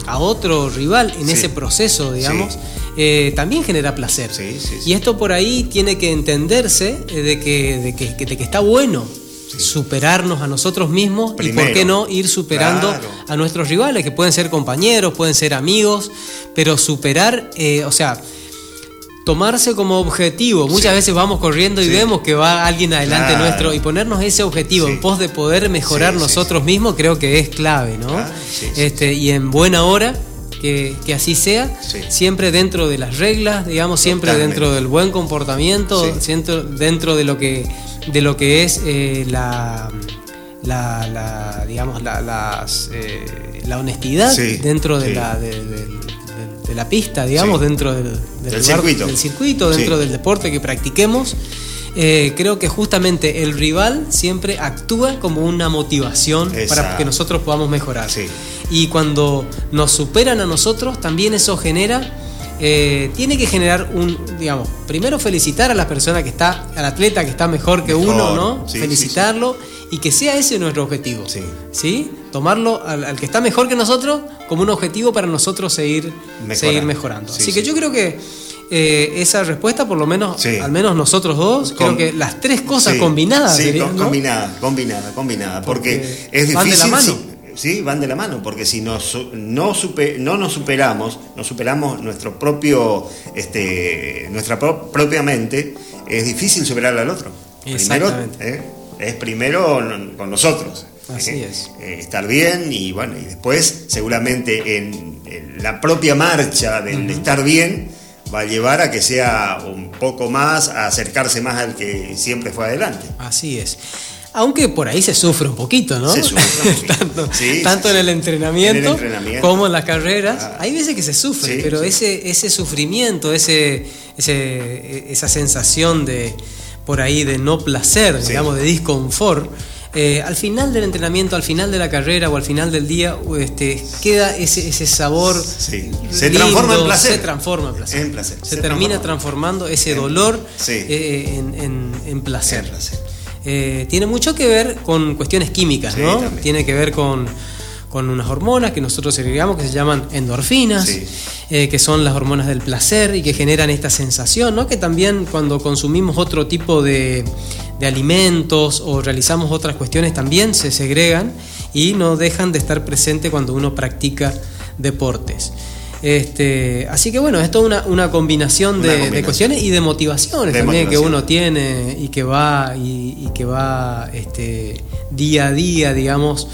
a otro rival en ese proceso, digamos, eh, también genera placer. Sí, sí, sí. Y esto por ahí tiene que entenderse eh, de que, de que- de que está bueno superarnos a nosotros mismos y por qué no ir superando Claro. a nuestros rivales, que pueden ser compañeros, pueden ser amigos, pero superar, eh, o sea, tomarse como objetivo. Muchas Sí. veces vamos corriendo y Sí. vemos que va alguien adelante Claro. nuestro y ponernos ese objetivo Sí. en pos de poder mejorar nosotros mismos creo que es clave, ¿no? Claro, este, Y en buena hora. Que, que así sea, siempre dentro de las reglas, digamos, siempre Totalmente. dentro del buen comportamiento, dentro de lo que, de lo que es eh, la, la, la, digamos, la, las, eh, la honestidad Sí, dentro de, sí. la, de, de- la pista, digamos, Sí. dentro del, Del lugar- circuito. del circuito, dentro del deporte que practiquemos. Eh, creo que justamente el rival siempre actúa como una motivación para que nosotros podamos mejorar. Sí. Y cuando nos superan a nosotros, también eso genera, eh, tiene que generar un, digamos, primero felicitar a la persona que está, al atleta que está mejor que Mejor, uno, ¿no? sí, Felicitarlo y que sea ese nuestro objetivo. Sí. ¿Sí? Tomarlo al, al que está mejor que nosotros como un objetivo para nosotros seguir Mejorando. seguir mejorando. Sí, Así que yo creo que eh, esa respuesta, por lo menos, Sí. al menos nosotros dos, creo que las tres cosas Sí, combinadas. Sí, ¿no? combinada, combinada, combinada. Porque, Porque es difícil. van de la mano. Sí, van de la mano. Porque si nos, no, supe- no nos superamos, no superamos nuestro propio, este, nuestra pro- propia mente, es difícil superar al otro. Primero, Exactamente. ¿eh? es primero con nosotros. Así ¿eh? es. Eh, estar bien y bueno, y después seguramente en, en la propia marcha del estar bien va a llevar a que sea un poco más, a acercarse más al que siempre fue adelante. Así es. Aunque por ahí se sufre un poquito, ¿no? Se sufre un <laughs> poquito. tanto Sí, tanto sí, en el entrenamiento, En el entrenamiento. como en las carreras. Ah. Hay veces que se sufre, Sí, pero ese, ese sufrimiento, ese, ese, esa sensación de por ahí de no placer, digamos, de disconfort, eh, al final del entrenamiento, al final de la carrera o al final del día, este, queda ese, ese sabor. Sí. Se transforma en placer. Se transforma en placer. En placer. Se, termina transformando ese dolor Sí. eh, en, en- en placer. En placer. Eh, tiene mucho que ver con cuestiones químicas, Sí, ¿no? también. Tiene que ver con, con unas hormonas que nosotros segregamos que se llaman endorfinas, Sí. eh, que son las hormonas del placer y que generan esta sensación, ¿no? Que también cuando consumimos otro tipo de, de alimentos o realizamos otras cuestiones también se segregan y no dejan de estar presentes cuando uno practica deportes. Este, así que bueno, esto es una, una combinación, Una de, cuestiones y de motivaciones De también que uno tiene y que va y, y que va este, día a día, digamos,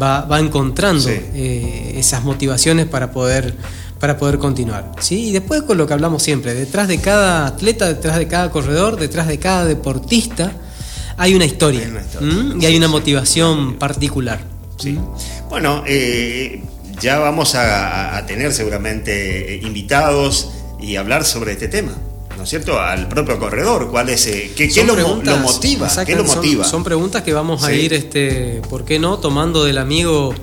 va, va encontrando Sí. eh, esas motivaciones para poder para poder continuar. ¿sí? Y después con lo que hablamos siempre, detrás de cada atleta, detrás de cada corredor, detrás de cada deportista, hay una historia, Hay una historia. ¿m? y hay una motivación particular. Sí. Bueno, eh, ya vamos a, a tener seguramente eh, invitados y hablar sobre este tema, ¿no es cierto? Al propio corredor, ¿cuál es, eh, qué, qué lo, motiva? exacto, ¿Qué lo son- motiva? Son, preguntas que vamos a Sí. ir, este, ¿por qué no? Tomando del amigo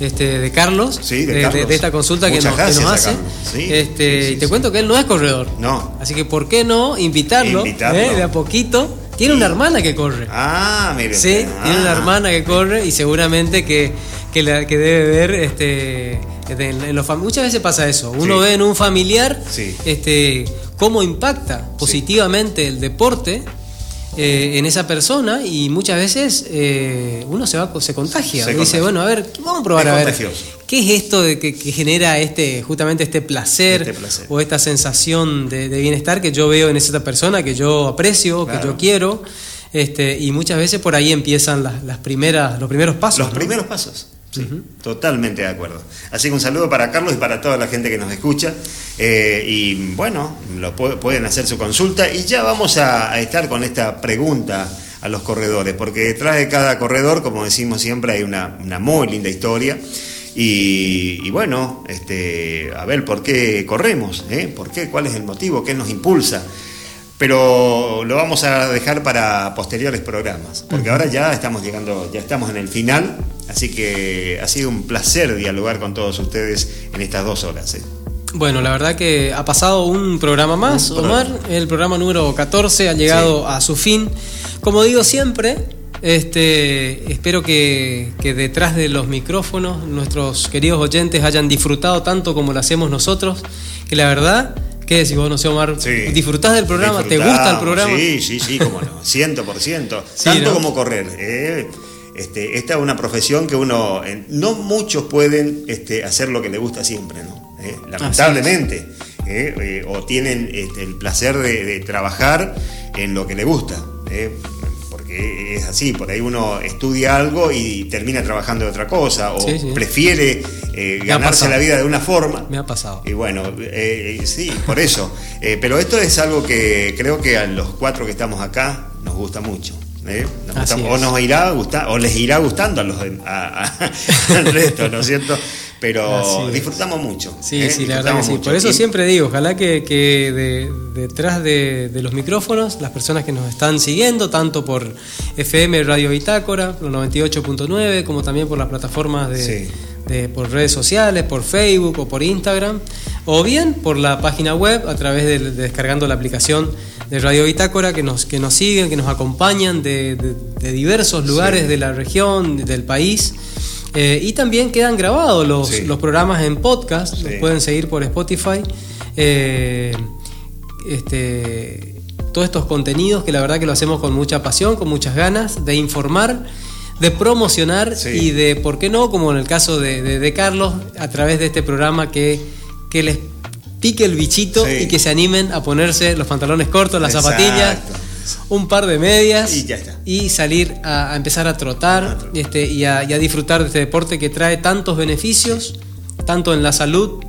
este, de Carlos, Sí, de Carlos. esta consulta que nos, que hace. Sí, este, y te cuento que él no es corredor. No. Así que, ¿por qué no invitarlo, Invitarlo. eh, de a poquito? Tiene una hermana que corre. Ah, mire. Sí, tiene una Ah. hermana que corre y seguramente que, que, la- que debe ver este, en, los muchas veces pasa eso. Uno Sí. ve en un familiar Sí. este, cómo impacta positivamente el deporte eh, en esa persona y muchas veces eh, uno se va se contagia. Se dice, contagia. bueno, a ver, vamos a probar Es a ver. contagioso. ¿Qué es esto de que, que genera este justamente este placer, Este placer. o esta sensación de, de bienestar que yo veo en esa persona que yo aprecio, que yo quiero? Este, y muchas veces por ahí empiezan las, las primeras, los primeros pasos. Los ¿no? primeros pasos. Sí, totalmente de acuerdo. Así que un saludo para Carlos y para toda la gente que nos escucha. Eh, y bueno, lo pu- pueden hacer su consulta. Y ya vamos a, a estar con esta pregunta a los corredores, porque detrás de cada corredor, como decimos siempre, hay una, una muy linda historia. Y, y bueno, este, a ver, ¿por qué corremos? ¿Eh? ¿Por qué? ¿Cuál es el motivo? ¿Qué nos impulsa? Pero lo vamos a dejar para posteriores programas, porque ahora ya estamos llegando, ya estamos en el final, así que ha sido un placer dialogar con todos ustedes en estas dos horas. ¿eh? Bueno, la verdad que ha pasado un programa más, Un programa. Omar. El programa número 14 ha llegado a su fin. Como digo siempre, este, espero que, que detrás de los micrófonos nuestros queridos oyentes hayan disfrutado tanto como lo hacemos nosotros, que la verdad, ¿qué decís vos, no sé, Omar? Sí. ¿Disfrutás del programa? ¿Te gusta el programa? Sí, sí, sí, cómo no, <laughs> ciento por ciento. Tanto ¿no? como correr. ¿eh? Este, esta es una profesión que uno, eh, no muchos pueden este, hacer lo que le gusta siempre, ¿no? ¿Eh? Lamentablemente. o tienen este, el placer de, de trabajar en lo que le gusta. Porque es así, por ahí uno estudia algo y termina trabajando de otra cosa, o Sí, sí. prefiere eh, ganarse la vida de una forma. Me ha pasado. Y bueno, eh, eh, sí, por eso. Eh, pero esto es algo que creo que a los cuatro que estamos acá nos gusta mucho. Nos gusta- o nos irá gustar, o les irá gustando a los a- <laughs> al resto, ¿no es cierto? Pero disfrutamos mucho. Sí, ¿eh? sí, la verdad que sí. mucho. Por eso siempre digo, ojalá que, que de- detrás de, de los micrófonos, las personas que nos están siguiendo, tanto por FM Radio Bitácora, por 98.9, como también por las plataformas de, Sí. de- por redes sociales, por Facebook o por Instagram, o bien por la página web a través de, de descargando la aplicación de Radio Bitácora, que nos, que nos siguen, que nos acompañan de, diversos lugares Sí. de la región, del país. Eh, y también quedan grabados los, Sí. los programas en podcast, Sí. los pueden seguir por Spotify. Eh, este, todos estos contenidos que la verdad que lo hacemos con mucha pasión, con muchas ganas de informar, de promocionar Sí. y de, ¿por qué no? Como en el caso de, de- de Carlos, a través de este programa que, que les pique el bichito y que se animen a ponerse los pantalones cortos, las Exacto. zapatillas, un par de medias Y ya está. y salir a, a empezar a trotar A trotar. este, y, a, y a disfrutar de este deporte que trae tantos beneficios, tanto en la salud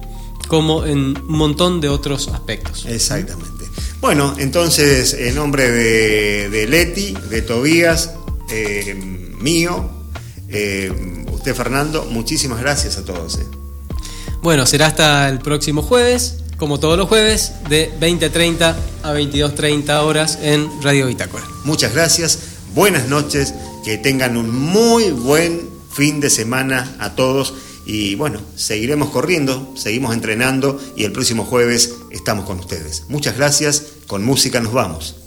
como en un montón de otros aspectos. Exactamente. Bueno, entonces, en nombre de, de Leti, de Tobías, eh, mío, eh, usted Fernando, muchísimas gracias a todos. eh. Bueno, será hasta el próximo jueves, como todos los jueves, de 20.30 a 22.30 horas en Radio Bitácora. Muchas gracias, buenas noches que tengan un muy buen fin de semana a todos y bueno, seguiremos corriendo, seguimos entrenando y el próximo jueves estamos con ustedes. Muchas gracias, con música nos vamos.